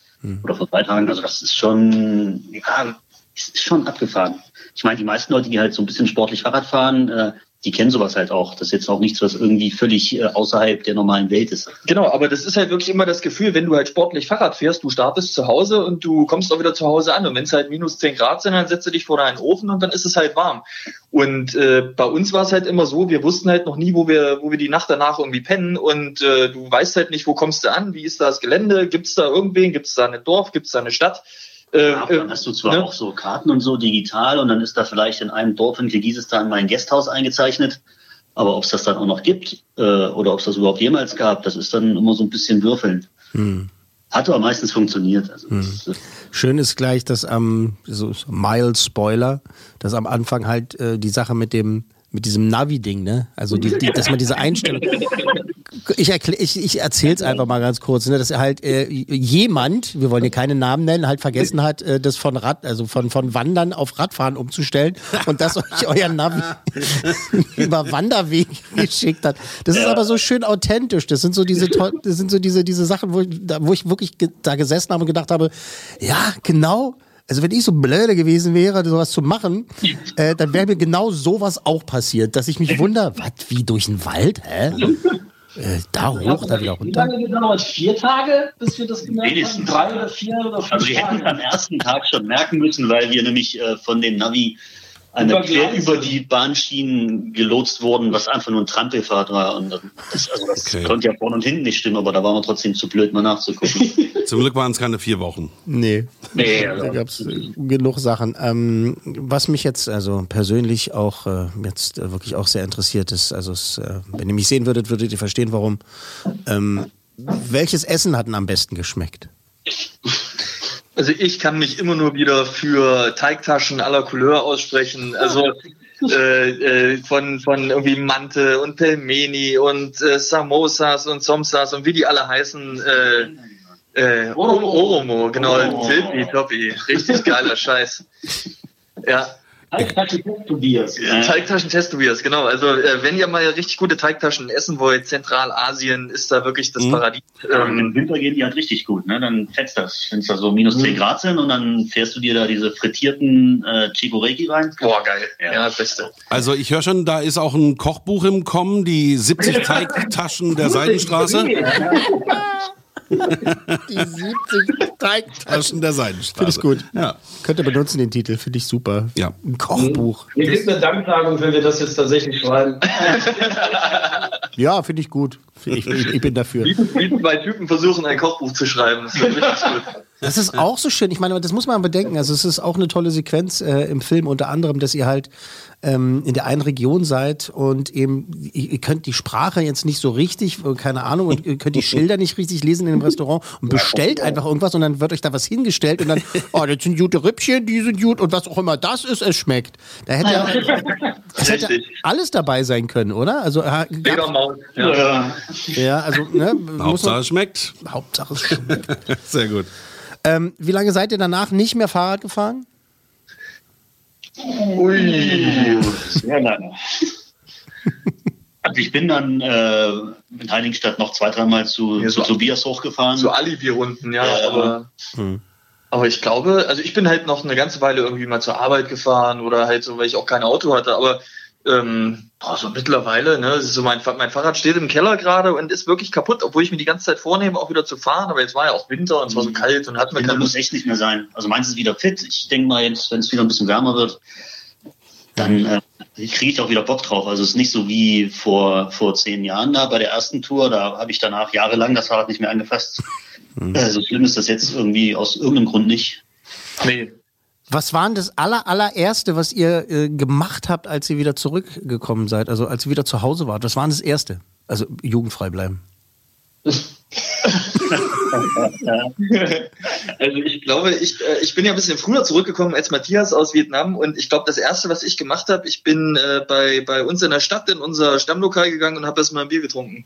oder vor drei Tagen. Also das ist schon, ja, ist schon abgefahren. Ich meine, die meisten Leute, die halt so ein bisschen sportlich Fahrrad fahren, äh, die kennen sowas halt auch. Das ist jetzt auch nichts, was irgendwie völlig äh, außerhalb der normalen Welt ist. Genau, aber das ist halt wirklich immer das Gefühl, wenn du halt sportlich Fahrrad fährst, du startest zu Hause und du kommst auch wieder zu Hause an. Und wenn es halt minus 10 Grad sind, dann setzt du dich vor deinen Ofen und dann ist es halt warm. Und äh, bei uns war es halt immer so, wir wussten halt noch nie, wo wir, wo wir die Nacht danach irgendwie pennen und äh, du weißt halt nicht, wo kommst du an, wie ist da das Gelände, gibt es da irgendwen, gibt es da ein Dorf, gibt es da eine Stadt. Äh, Ja, dann hast du zwar ne? auch so Karten und so digital und dann ist da vielleicht in einem Dorf in Kirgisistan mal ein Gasthaus eingezeichnet. Aber ob es das dann auch noch gibt äh, oder ob es das überhaupt jemals gab, das ist dann immer so ein bisschen würfeln. Hat aber meistens funktioniert. Also das, ist- Schön ist gleich, dass am, so mild Spoiler, dass am Anfang halt äh, die Sache mit dem, mit diesem Navi-Ding, ne? Also, die, die, dass man diese Einstellung. Ich, erklär, ich, ich erzähl's einfach mal ganz kurz, ne? dass halt äh, jemand, wir wollen hier keine Namen nennen, halt vergessen hat, äh, das von Rad, also von, von Wandern auf Radfahren umzustellen und dass euch euer Navi über Wanderweg geschickt hat. Das ist aber so schön authentisch. Das sind so diese, das sind so diese, diese Sachen, wo ich, da, wo ich wirklich ge da gesessen habe und gedacht habe, ja, genau. Also wenn ich so blöde gewesen wäre, sowas zu machen, äh, dann wäre mir genau sowas auch passiert, dass ich mich wundere, was, wie durch den Wald? Hä? Äh, da hoch, da wieder Wie runter. lange gedauert? Vier Tage, bis wir das gemerkt haben? Wenigstens. Drei oder vier oder fünf also wir hätten Tage? es am ersten Tag schon merken müssen, weil wir nämlich äh, von dem Navi einmal Über quer über die Bahnschienen gelotst wurden, was einfach nur ein Trampelfahrt war. Und das, also das Okay. konnte ja vorne und hinten nicht stimmen, aber da waren wir trotzdem zu blöd, mal nachzugucken. Zum Glück waren es keine vier Wochen. Nee. nee, Da also, gab es genug Sachen. Ähm, was mich jetzt also persönlich auch äh, jetzt äh, wirklich auch sehr interessiert ist, also es, äh, wenn ihr mich sehen würdet, würdet ihr verstehen, warum. Ähm, welches Essen hat denn am besten geschmeckt? Also ich kann mich immer nur wieder für Teigtaschen aller Couleur aussprechen. Also äh, äh, von, von irgendwie Mante und Pelmeni und äh, Samosas und Somsas und wie die alle heißen. Äh, äh, Oromo. Oromo, genau. Tilpi, Toppi. Richtig geiler Scheiß. Ja. Tobias. Teigtaschen-Test, Tobias, genau. Also äh, wenn ihr mal richtig gute Teigtaschen essen wollt, Zentralasien ist da wirklich das Paradies. ähm, Ähm, Im Winter gehen die halt richtig gut, ne? Dann fetzt das, wenn es da so minus 10 Grad sind und dann fährst du dir da diese frittierten äh, Chikoreki rein. boah, geil. Ja. Ja, beste. Also ich höre schon, da ist auch ein Kochbuch im Kommen, die 70 Teigtaschen der Seidenstraße. Die 70 Teigtaschen. Taschen der Seidenstraße. Finde ich gut. Ja. Könnt ihr benutzen den Titel, finde ich super. Ja. Ein Kochbuch. Mir gibt eine Danksagung, wenn wir das jetzt tatsächlich schreiben. Ja, finde ich gut. Ich, ich, ich bin dafür. Wie, zwei Typen versuchen, ein Kochbuch zu schreiben. Das wird richtig gut. Das ist auch so schön. Ich meine, das muss man bedenken. Also es ist auch eine tolle Sequenz äh, im Film, unter anderem, dass ihr halt ähm, in der einen Region seid und eben ihr, ihr könnt die Sprache jetzt nicht so richtig, äh, keine Ahnung, und ihr könnt die Schilder nicht richtig lesen in dem Restaurant und bestellt einfach irgendwas und dann wird euch da was hingestellt und dann, oh, das sind gute Rippchen, die sind gut und was auch immer das ist, es schmeckt. Da hätte, es hätte alles dabei sein können, oder? Also Mega gab's- Maus. Ja. Ja, also ne, muss Hauptsache man, es schmeckt. Hauptsache es schmeckt. Sehr gut. ähm, wie lange seid ihr danach nicht mehr Fahrrad gefahren? Ui. Sehr lange. Also ich bin dann äh, in Heiligenstadt noch zwei, dreimal zu, Ja, zu Tobias hochgefahren. So Alibi-Runden, ja. Ja. Aber, aber ich glaube, also ich bin halt noch eine ganze Weile irgendwie mal zur Arbeit gefahren oder halt so, weil ich auch kein Auto hatte. Aber ähm, boah, so mittlerweile, ne, so mein, mein Fahrrad steht im Keller gerade und ist wirklich kaputt, obwohl ich mir die ganze Zeit vornehme, auch wieder zu fahren. Aber jetzt war ja auch Winter und es war so kalt und hatten wir Winter keine muss echt nicht mehr sein. Also meins ist wieder fit. Ich denke mal jetzt, wenn es wieder ein bisschen wärmer wird, dann äh, kriege ich auch wieder Bock drauf. Also es ist nicht so wie vor, vor zehn Jahren da bei der ersten Tour. Da habe ich danach jahrelang das Fahrrad nicht mehr angefasst. Äh, so schlimm ist das jetzt irgendwie aus irgendeinem Grund nicht. Nee. Was war denn das aller, allererste, was ihr äh, gemacht habt, als ihr wieder zurückgekommen seid? Also als ihr wieder zu Hause wart? Was war denn das Erste? Also jugendfrei bleiben. Also ich glaube, ich, äh, ich bin ja ein bisschen früher zurückgekommen als Matthias aus Vietnam und ich glaube, das erste, was ich gemacht habe, ich bin äh, bei, bei uns in der Stadt in unser Stammlokal gegangen und habe erstmal ein Bier getrunken.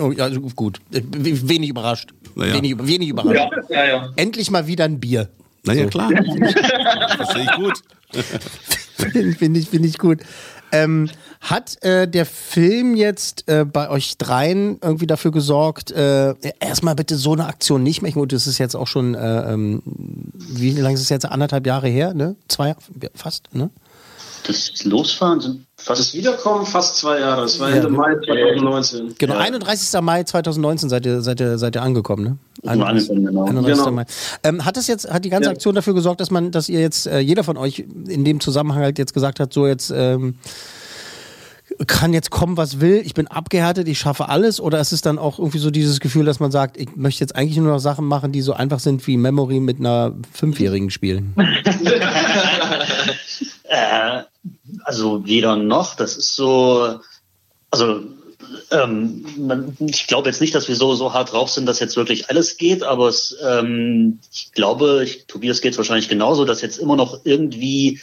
Oh, ja, also gut. Äh, Wenig überrascht. Naja. Wenig, wenig überrascht. ja, ja. Endlich mal wieder ein Bier. Naja, klar. Verstehe ich gut. Finde ich, finde ich gut. Ähm, hat äh, der Film jetzt äh, bei euch dreien irgendwie dafür gesorgt, äh, erstmal bitte so eine Aktion nicht mehr? Gut, das ist jetzt auch schon, äh, ähm, wie lange ist es jetzt? Anderthalb Jahre her, ne? Zwei, fast, ne? Das Losfahren sind Das fast Wiederkommen fast zwei Jahre. Das war Ende Mai 2019. Genau, 31. Mai 2019 seid ihr, seid ihr, seid ihr angekommen, ne? Sind wir angekommen, genau. 31. Genau. Mai. Ähm, hat das jetzt, hat die ganze Ja. Aktion dafür gesorgt, dass man, dass ihr jetzt, äh, jeder von euch in dem Zusammenhang halt jetzt gesagt hat, so jetzt, ähm, kann jetzt kommen, was will, ich bin abgehärtet, ich schaffe alles? Oder ist es dann auch irgendwie so dieses Gefühl, dass man sagt, ich möchte jetzt eigentlich nur noch Sachen machen, die so einfach sind wie Memory mit einer Fünfjährigen spielen? Äh, also weder noch. Das ist so, also ähm, man, ich glaube jetzt nicht, dass wir so so hart drauf sind, dass jetzt wirklich alles geht, aber es, ähm, ich glaube, ich, Tobias geht es wahrscheinlich genauso, dass jetzt immer noch irgendwie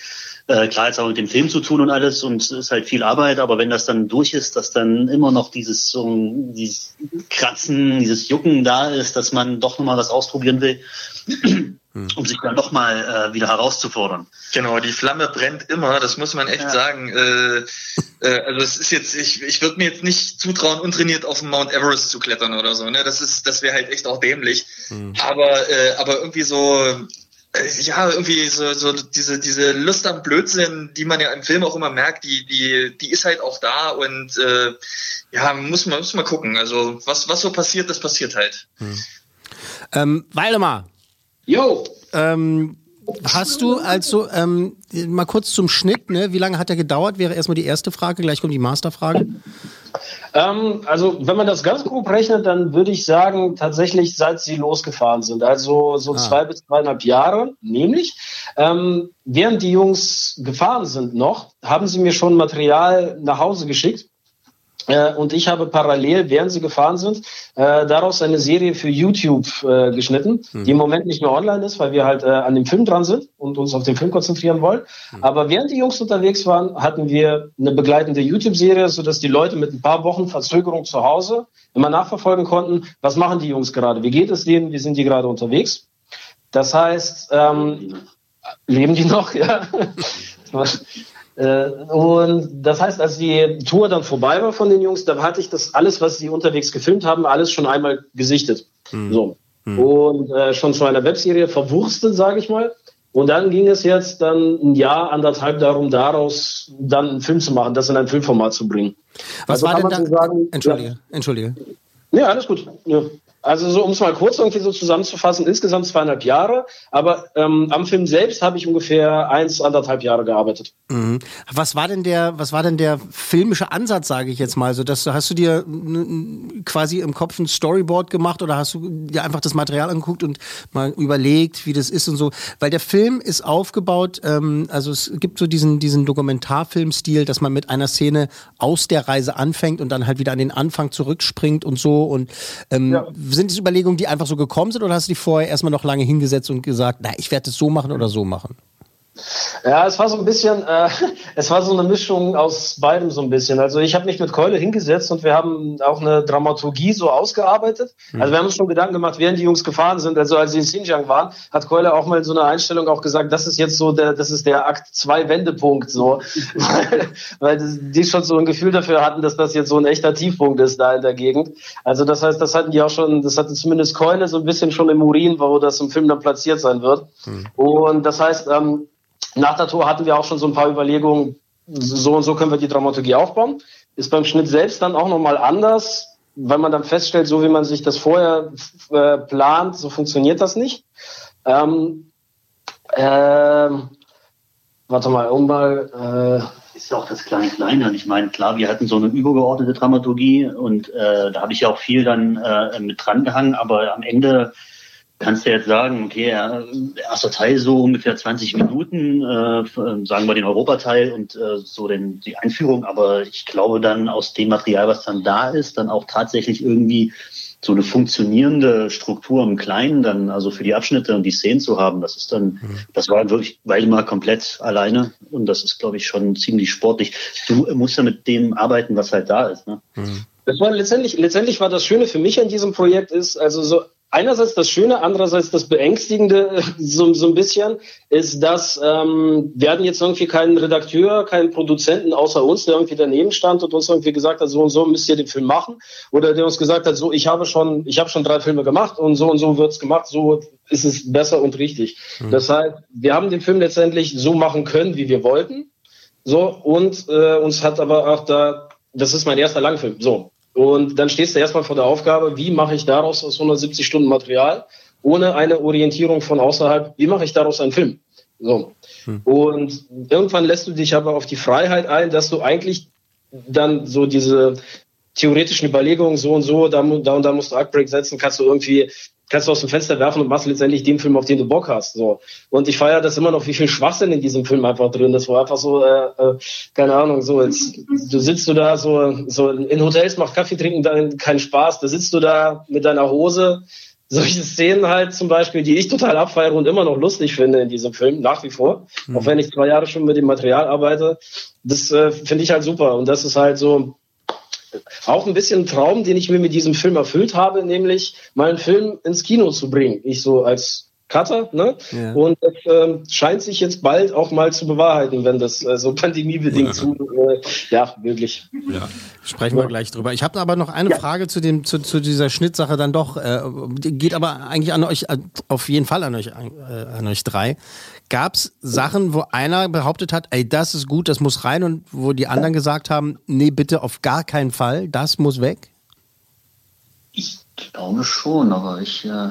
äh, klar jetzt auch mit dem Film zu tun und alles und es ist halt viel Arbeit, aber wenn das dann durch ist, dass dann immer noch dieses so dieses Kratzen, dieses Jucken da ist, dass man doch nochmal was ausprobieren will, um sich dann doch mal äh, wieder herauszufordern. Genau, die Flamme brennt immer, das muss man echt sagen. Äh, äh, also es ist jetzt, ich, ich würde mir jetzt nicht zutrauen, untrainiert auf den Mount Everest zu klettern oder so. Ne? Das ist, das wäre halt echt auch dämlich. Aber, äh, aber irgendwie so, äh, ja, irgendwie so, so diese, diese Lust am Blödsinn, die man ja im Film auch immer merkt, die, die, die ist halt auch da und äh, ja, muss man, muss man gucken. Also was, was so passiert, das passiert halt. Ähm, Waldemar, Jo, ähm, Hast du also, ähm, mal kurz zum Schnitt, ne? wie lange hat der gedauert? Wäre erstmal die erste Frage, gleich kommt die Masterfrage. Ähm, also, wenn man das ganz grob rechnet, dann würde ich sagen, tatsächlich seit sie losgefahren sind. Also so Ah. zwei bis zweieinhalb Jahre. Nämlich, ähm, während die Jungs gefahren sind noch, haben sie mir schon Material nach Hause geschickt. Äh, und ich habe parallel, während sie gefahren sind, äh, daraus eine Serie für YouTube äh, geschnitten, die im Moment nicht mehr online ist, weil wir halt äh, an dem Film dran sind und uns auf den Film konzentrieren wollen. Aber während die Jungs unterwegs waren, hatten wir eine begleitende YouTube-Serie, sodass die Leute mit ein paar Wochen Verzögerung zu Hause immer nachverfolgen konnten, was machen die Jungs gerade, wie geht es denen, wie sind die gerade unterwegs. Das heißt, ähm, leben die noch, ja. Äh, Und das heißt, als die Tour dann vorbei war von den Jungs, da hatte ich das alles, was sie unterwegs gefilmt haben, alles schon einmal gesichtet. So. Und äh, schon zu einer Webserie verwurstet, sage ich mal. Und dann ging es jetzt dann ein Jahr, anderthalb darum, daraus dann einen Film zu machen, das in ein Filmformat zu bringen. Was Also war denn da? so sagen, Entschuldige, entschuldige. Ja, alles gut. Ja. Also so, um es mal kurz irgendwie so zusammenzufassen, insgesamt zweieinhalb Jahre, aber ähm, am Film selbst habe ich ungefähr eins, anderthalb Jahre gearbeitet. Mhm. Was war denn der, was war denn der filmische Ansatz, sage ich jetzt mal? So, dass, hast du dir quasi im Kopf ein Storyboard gemacht oder hast du dir einfach das Material angeguckt und mal überlegt, wie das ist und so? Weil der Film ist aufgebaut, ähm, also es gibt so diesen, diesen Dokumentarfilmstil, dass man mit einer Szene aus der Reise anfängt und dann halt wieder an den Anfang zurückspringt und so. Und ähm, sind es Überlegungen, die einfach so gekommen sind oder hast du dich vorher erstmal noch lange hingesetzt und gesagt, na, ich werde es so machen oder so machen? Ja, es war so ein bisschen, äh, es war so eine Mischung aus beidem so ein bisschen. Also ich habe mich mit Keule hingesetzt und wir haben auch eine Dramaturgie so ausgearbeitet. Also wir haben uns schon Gedanken gemacht, während die Jungs gefahren sind. Also als sie in Xinjiang waren, hat Keule auch mal in so einer Einstellung auch gesagt, das ist jetzt so der, das ist der Akt 2 Wendepunkt so, weil, weil die schon so ein Gefühl dafür hatten, dass das jetzt so ein echter Tiefpunkt ist da in der Gegend. Also das heißt, das hatten die auch schon, das hatte zumindest Keule so ein bisschen schon im Urin, wo das im Film dann platziert sein wird. Und das heißt, ähm, nach der Tour hatten wir auch schon so ein paar Überlegungen, so und so können wir die Dramaturgie aufbauen. Ist beim Schnitt selbst dann auch nochmal anders, weil man dann feststellt, so wie man sich das vorher äh, plant, so funktioniert das nicht. Ähm, ähm, warte mal, um mal, äh, ist ja auch das kleine Kleine. Ich meine, klar, wir hatten so eine übergeordnete Dramaturgie und äh, da habe ich ja auch viel dann äh, mit dran gehangen, aber am Ende kannst du jetzt sagen, okay, erster Teil so ungefähr 20 Minuten, äh, sagen wir den Europateil und äh, so den, die Einführung, aber ich glaube dann aus dem Material, was dann da ist, dann auch tatsächlich irgendwie so eine funktionierende Struktur im Kleinen dann, also für die Abschnitte und die Szenen zu haben, das ist dann, das war wirklich Waldemar komplett alleine und das ist, glaube ich, schon ziemlich sportlich. Du musst ja mit dem arbeiten, was halt da ist. Ne? Das war letztendlich, letztendlich war das Schöne für mich an diesem Projekt ist, also so einerseits das Schöne, andererseits das Beängstigende so, so ein bisschen, ist, dass ähm, wir hatten jetzt irgendwie keinen Redakteur, keinen Produzenten außer uns, der irgendwie daneben stand und uns irgendwie gesagt hat, so und so müsst ihr den Film machen. Oder der uns gesagt hat, so ich habe schon, ich habe schon drei Filme gemacht und so und so wird's gemacht, so ist es besser und richtig. Das heißt, wir haben den Film letztendlich so machen können, wie wir wollten. So, und äh, uns hat aber auch da, das ist mein erster Langfilm. So. Und dann stehst du erstmal vor der Aufgabe, wie mache ich daraus aus 170 Stunden Material, ohne eine Orientierung von außerhalb, wie mache ich daraus einen Film? So. Und irgendwann lässt du dich aber auf die Freiheit ein, dass du eigentlich dann so diese theoretischen Überlegungen so und so, da, da und da musst du Artbreak setzen, kannst du irgendwie, kannst du aus dem Fenster werfen und machst letztendlich den Film, auf den du Bock hast. So. Und ich feiere das immer noch, wie viel Schwachsinn in diesem Film einfach drin ist, wo einfach so, äh, äh, keine Ahnung, so jetzt, du sitzt du da so, so in Hotels macht Kaffee trinken dann keinen Spaß, da sitzt du da mit deiner Hose, solche Szenen halt zum Beispiel, die ich total abfeiere und immer noch lustig finde in diesem Film, nach wie vor, auch wenn ich zwei Jahre schon mit dem Material arbeite, das äh, finde ich halt super und das ist halt so, auch ein bisschen ein Traum, den ich mir mit diesem Film erfüllt habe, nämlich meinen Film ins Kino zu bringen. Ich so als Cutter, ne? Ja. Und das ähm, scheint sich jetzt bald auch mal zu bewahrheiten, wenn das äh, so pandemiebedingt zu, äh, ja, wirklich. Sprechen wir gleich drüber. Ich habe aber noch eine Frage zu, dem, zu, zu dieser Schnittsache dann doch. Äh, geht aber eigentlich an euch, äh, auf jeden Fall an euch, äh, an euch drei. Gab es Sachen, wo einer behauptet hat, ey, das ist gut, das muss rein und wo die anderen gesagt haben, nee, bitte auf gar keinen Fall, das muss weg? Ich glaube schon, aber ich. Äh,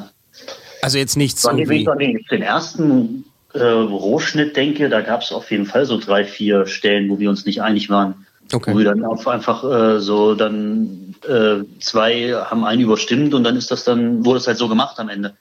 Also jetzt nichts den, irgendwie. von den, ersten äh, Rohschnitt denke, da gab es auf jeden Fall so drei, vier Stellen, wo wir uns nicht einig waren. Okay. Wo wir dann einfach äh, so dann äh, zwei haben einen überstimmt und dann ist das dann, wurde es halt so gemacht am Ende.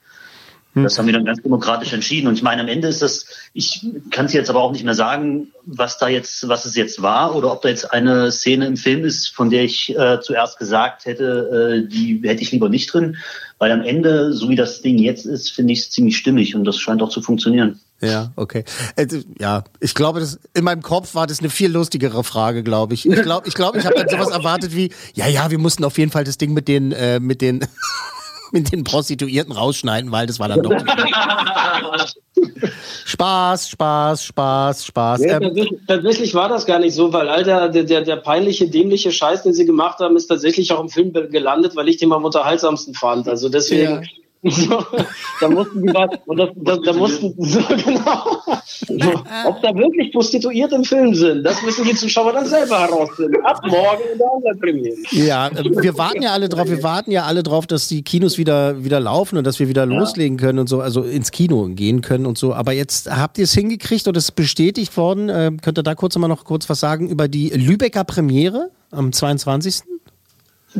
Das haben wir dann ganz demokratisch entschieden. Und ich meine, am Ende ist das, ich kann es jetzt aber auch nicht mehr sagen, was da jetzt, was es jetzt war oder ob da jetzt eine Szene im Film ist, von der ich äh, zuerst gesagt hätte, äh, die hätte ich lieber nicht drin. Weil am Ende, so wie das Ding jetzt ist, finde ich es ziemlich stimmig und das scheint auch zu funktionieren. Ja, okay. Äh, ja, ich glaube, das, in meinem Kopf war das eine viel lustigere Frage, glaube ich. Ich glaube, ich, glaube, ich habe dann sowas erwartet wie, ja, ja, wir mussten auf jeden Fall das Ding mit den, äh, mit den, mit den Prostituierten rausschneiden, weil das war dann doch. Spaß, Spaß, Spaß, Spaß. Nee, Ähm, tatsächlich, tatsächlich war das gar nicht so, weil Alter, der, der, der peinliche, dämliche Scheiß, den sie gemacht haben, ist tatsächlich auch im Film gelandet, weil ich den am unterhaltsamsten fand. Also deswegen. So, da mussten die was, und das, da, da mussten, so genau. So, ob da wirklich Prostituierte im Film sind, das müssen die Zuschauer dann selber herausfinden. Ab morgen in der Online-Premiere. Ja, äh, wir warten ja alle drauf, wir warten ja alle drauf, dass die Kinos wieder, wieder laufen und dass wir wieder loslegen können und so, also ins Kino gehen können und so. Aber jetzt habt ihr es hingekriegt oder ist es bestätigt worden? Äh, könnt ihr da kurz mal noch kurz was sagen über die Lübecker Premiere am 22.?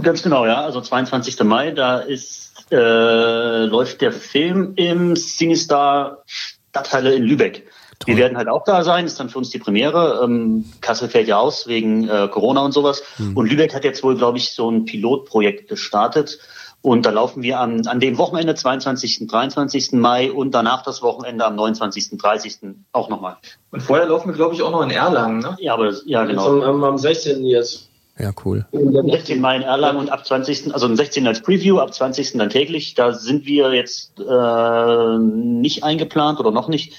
Ganz genau, ja. Also 22. Mai, da ist äh, läuft der Film im Cinestar Stadthalle in Lübeck. Wir werden halt auch da sein, ist dann für uns die Premiere. Ähm, Kassel fällt ja aus wegen äh, Corona und sowas. Und Lübeck hat jetzt wohl, glaube ich, so ein Pilotprojekt gestartet. Und da laufen wir an, an dem Wochenende, 22. und 23. Mai und danach das Wochenende am 29. und 30. auch nochmal. Und vorher laufen wir, glaube ich, auch noch in Erlangen, ne? Ja, aber das, ja, genau. am, am 16. jetzt. Ja, cool. Am 16. Mai in Erlangen und ab 20. also am 16. als Preview, ab 20. dann täglich. Da sind wir jetzt äh, nicht eingeplant oder noch nicht.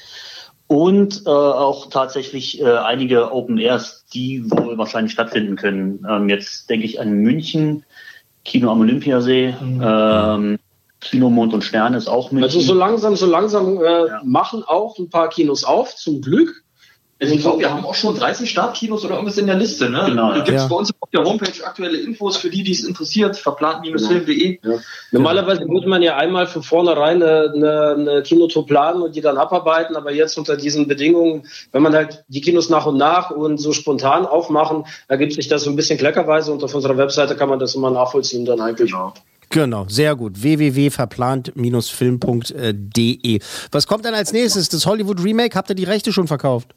Und äh, auch tatsächlich äh, einige Open Airs, die wohl wahrscheinlich stattfinden können. Ähm, jetzt denke ich an München, Kino am Olympiasee, ähm, Kino Mond und Sterne ist auch München. Also so langsam, so langsam äh, machen auch ein paar Kinos auf, zum Glück. Also ich glaube, wir haben auch schon 30 Startkinos oder irgendwas in der Liste, ne? Genau, Da ja. gibt's Ja. bei uns auf der Homepage aktuelle Infos für die, die es interessiert, verplant-film.de. Ja. Normalerweise würde man ja einmal von vornherein eine, eine, eine Kinotour planen und die dann abarbeiten, aber jetzt unter diesen Bedingungen, wenn man halt die Kinos nach und nach und so spontan aufmachen, ergibt sich das so ein bisschen kleckerweise und auf unserer Webseite kann man das immer nachvollziehen dann eigentlich. Genau, sehr gut. www.verplant-film.de. Was kommt dann als nächstes? Das Hollywood Remake? Habt ihr die Rechte schon verkauft?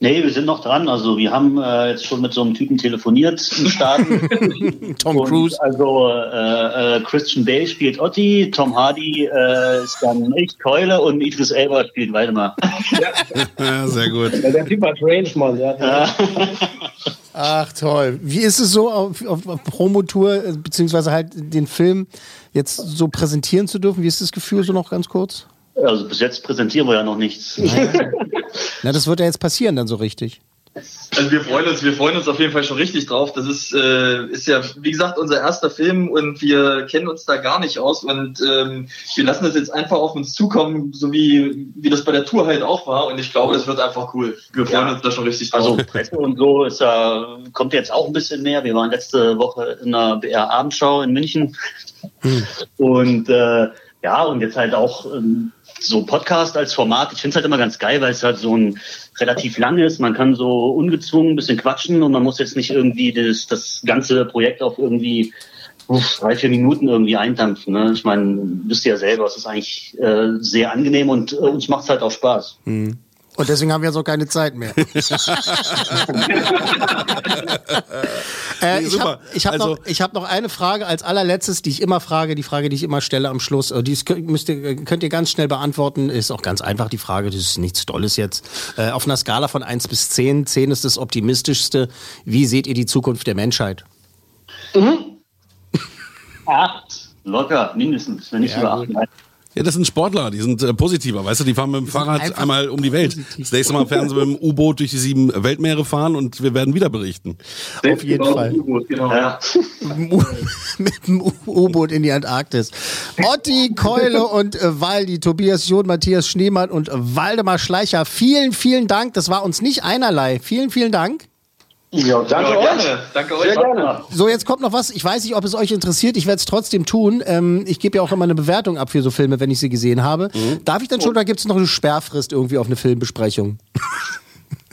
Nee, wir sind noch dran. Also wir haben äh, jetzt schon mit so einem Typen telefoniert im Staaten. Tom Und Cruise. Also äh, äh, Christian Bale spielt Otti, Tom Hardy äh, ist dann echt Keule und Idris Elba spielt Waldemar. Ja, sehr gut. Ja, der Typ hat Range, Mann. Ja. Ach toll. Wie ist es so, auf, auf, auf Promotour, äh, beziehungsweise halt den Film jetzt so präsentieren zu dürfen? Wie ist das Gefühl so noch ganz kurz? Also bis jetzt präsentieren wir ja noch nichts. Na, das wird ja jetzt passieren dann so richtig. Also wir freuen uns, wir freuen uns auf jeden Fall schon richtig drauf. Das ist, äh, ist ja, wie gesagt, unser erster Film und wir kennen uns da gar nicht aus und ähm, wir lassen das jetzt einfach auf uns zukommen, so wie, wie das bei der Tour halt auch war und ich glaube, das wird einfach cool. Wir freuen Ja. uns da schon richtig drauf. Also Presse und so ist ja, kommt jetzt auch ein bisschen mehr. Wir waren letzte Woche in einer BR-Abendschau in München. Und äh, ja, und jetzt halt auch ähm, so Podcast als Format. Ich finde es halt immer ganz geil, weil es halt so ein relativ lang ist. Man kann so ungezwungen ein bisschen quatschen und man muss jetzt nicht irgendwie das, das ganze Projekt auf irgendwie uff, drei, vier Minuten irgendwie eindampfen. Ne? Ich meine, wisst ihr ja selber, es ist eigentlich äh, sehr angenehm und äh, uns macht es halt auch Spaß. Und deswegen haben wir jetzt auch keine Zeit mehr. äh, Nee, ich habe hab Also- noch, ich hab noch eine Frage als allerletztes, die ich immer frage, die Frage, die ich immer stelle am Schluss. Äh, Die ist- müsst ihr, könnt ihr ganz schnell beantworten. Ist auch ganz einfach die Frage, das ist nichts Tolles jetzt. Äh, auf einer Skala von 1 bis 10, 10 ist das optimistischste. Wie seht ihr die Zukunft der Menschheit? Acht. Locker, mindestens, wenn nicht Ja, sogar gut. acht. Ja, das sind Sportler, die sind äh, positiver, weißt du, die fahren mit dem Fahrrad einfach einmal um die Welt. Das nächste Mal werden sie mit dem U-Boot durch die sieben Weltmeere fahren und wir werden wieder berichten. Auf jeden Fall. Genau. Ja. mit dem U-Boot in die Antarktis. Otti, Keule und äh, Waldi, Tobias Jod, Matthias Schneemann und Waldemar Schleicher. Vielen, vielen Dank. Das war uns nicht einerlei. Vielen, vielen Dank. Ja, danke Ja, euch. gerne. Danke euch. Sehr gerne. So, jetzt kommt noch was. Ich weiß nicht, ob es euch interessiert. Ich werde es trotzdem tun. Ähm, ich gebe ja auch immer eine Bewertung ab für so Filme, wenn ich sie gesehen habe. Darf ich dann schon, oder gibt es noch eine Sperrfrist irgendwie auf eine Filmbesprechung?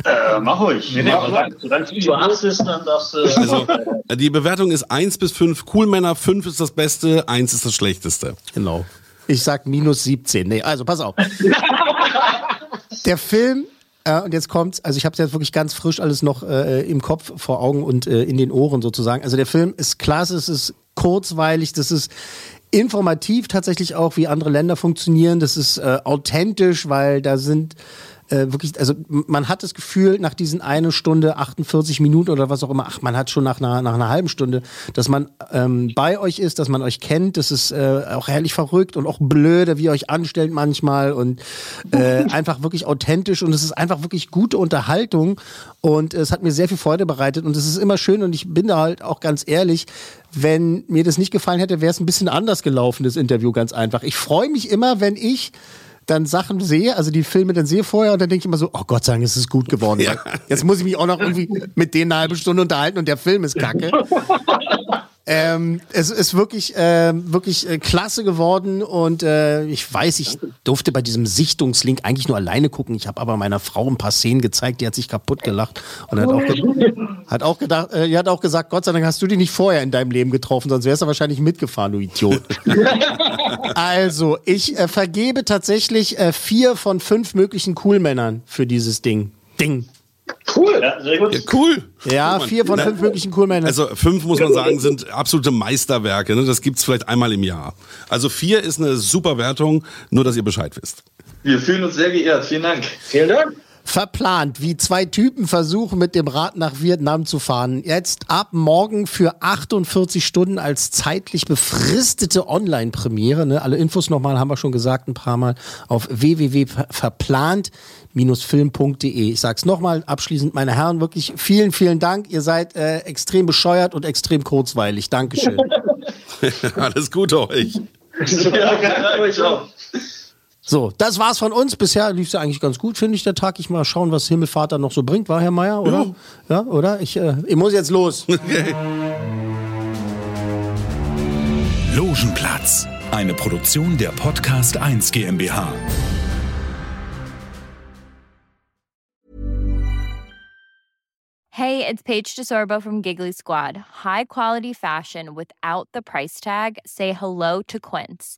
Äh, mach ruhig. Nee, nee, mach, solange solange du über 8 bist, dann darfst du. Also, äh, die Bewertung ist 1 bis 5. Coolmänner, 5 ist das Beste, 1 ist das Schlechteste. Genau. Ich sag minus 17. Nee, also pass auf. Der Film, äh, und jetzt kommt's, also ich habe jetzt wirklich ganz frisch alles noch äh, im Kopf, vor Augen und äh, in den Ohren sozusagen. Also der Film ist klasse, es ist kurzweilig, das ist informativ tatsächlich auch, wie andere Länder funktionieren. Das ist äh, authentisch, weil da sind äh, wirklich, also man hat das Gefühl, nach diesen eine Stunde, 48 Minuten oder was auch immer, ach, man hat schon nach einer, nach einer halben Stunde, dass man ähm, bei euch ist, dass man euch kennt, das ist äh, auch herrlich verrückt und auch blöde, wie ihr euch anstellt manchmal und äh, einfach wirklich authentisch und es ist einfach wirklich gute Unterhaltung und es hat mir sehr viel Freude bereitet und es ist immer schön und ich bin da halt auch ganz ehrlich, wenn mir das nicht gefallen hätte, wäre es ein bisschen anders gelaufen, das Interview ganz einfach. Ich freue mich immer, wenn ich dann Sachen sehe, also die Filme dann sehe vorher und dann denke ich immer so, oh Gott sei Dank, es ist gut geworden. Ja. Jetzt muss ich mich auch noch irgendwie mit denen eine halbe Stunde unterhalten und der Film ist kacke. ähm, es ist wirklich, ähm, wirklich äh, klasse geworden und äh, ich weiß, ich durfte bei diesem Sichtungslink eigentlich nur alleine gucken. Ich habe aber meiner Frau ein paar Szenen gezeigt, die hat sich kaputt gelacht und hat auch, ge hat auch gedacht, äh, die hat auch gesagt, Gott sei Dank hast du die nicht vorher in deinem Leben getroffen, sonst wärst du wahrscheinlich mitgefahren, du Idiot. also, ich äh, vergebe tatsächlich äh, vier von fünf möglichen Coolmännern für dieses Ding. Ding. Cool. Ja, sehr gut. Ja, cool. Ja, mal. vier von Na, fünf möglichen Coolmännern. Also fünf muss man sagen, sind absolute Meisterwerke. Ne? Das gibt's vielleicht einmal im Jahr. Also vier ist eine super Wertung, nur dass ihr Bescheid wisst. Wir fühlen uns sehr geehrt. Vielen Dank. Vielen Dank. Verplant, wie zwei Typen versuchen, mit dem Rad nach Vietnam zu fahren. Jetzt ab morgen für 48 Stunden als zeitlich befristete Online-Premiere. Ne? Alle Infos nochmal, haben wir schon gesagt, ein paar Mal auf www.verplant-film.de. Ich sag's nochmal abschließend, meine Herren, wirklich vielen, vielen Dank. Ihr seid äh, extrem bescheuert und extrem kurzweilig. Dankeschön. Alles Gute euch. Ja, danke euch auch. So, das war's von uns. Bisher lief's ja eigentlich ganz gut, finde ich, der Tag. Ich mal schauen, was Himmelvater noch so bringt, war Herr Meier, oder? Ja, oder? Ich, äh, ich muss jetzt los. Logenplatz, eine Produktion der Podcast 1 GmbH. Hey, it's Paige DeSorbo from Giggly Squad. High quality fashion without the price tag. Say hello to Quince.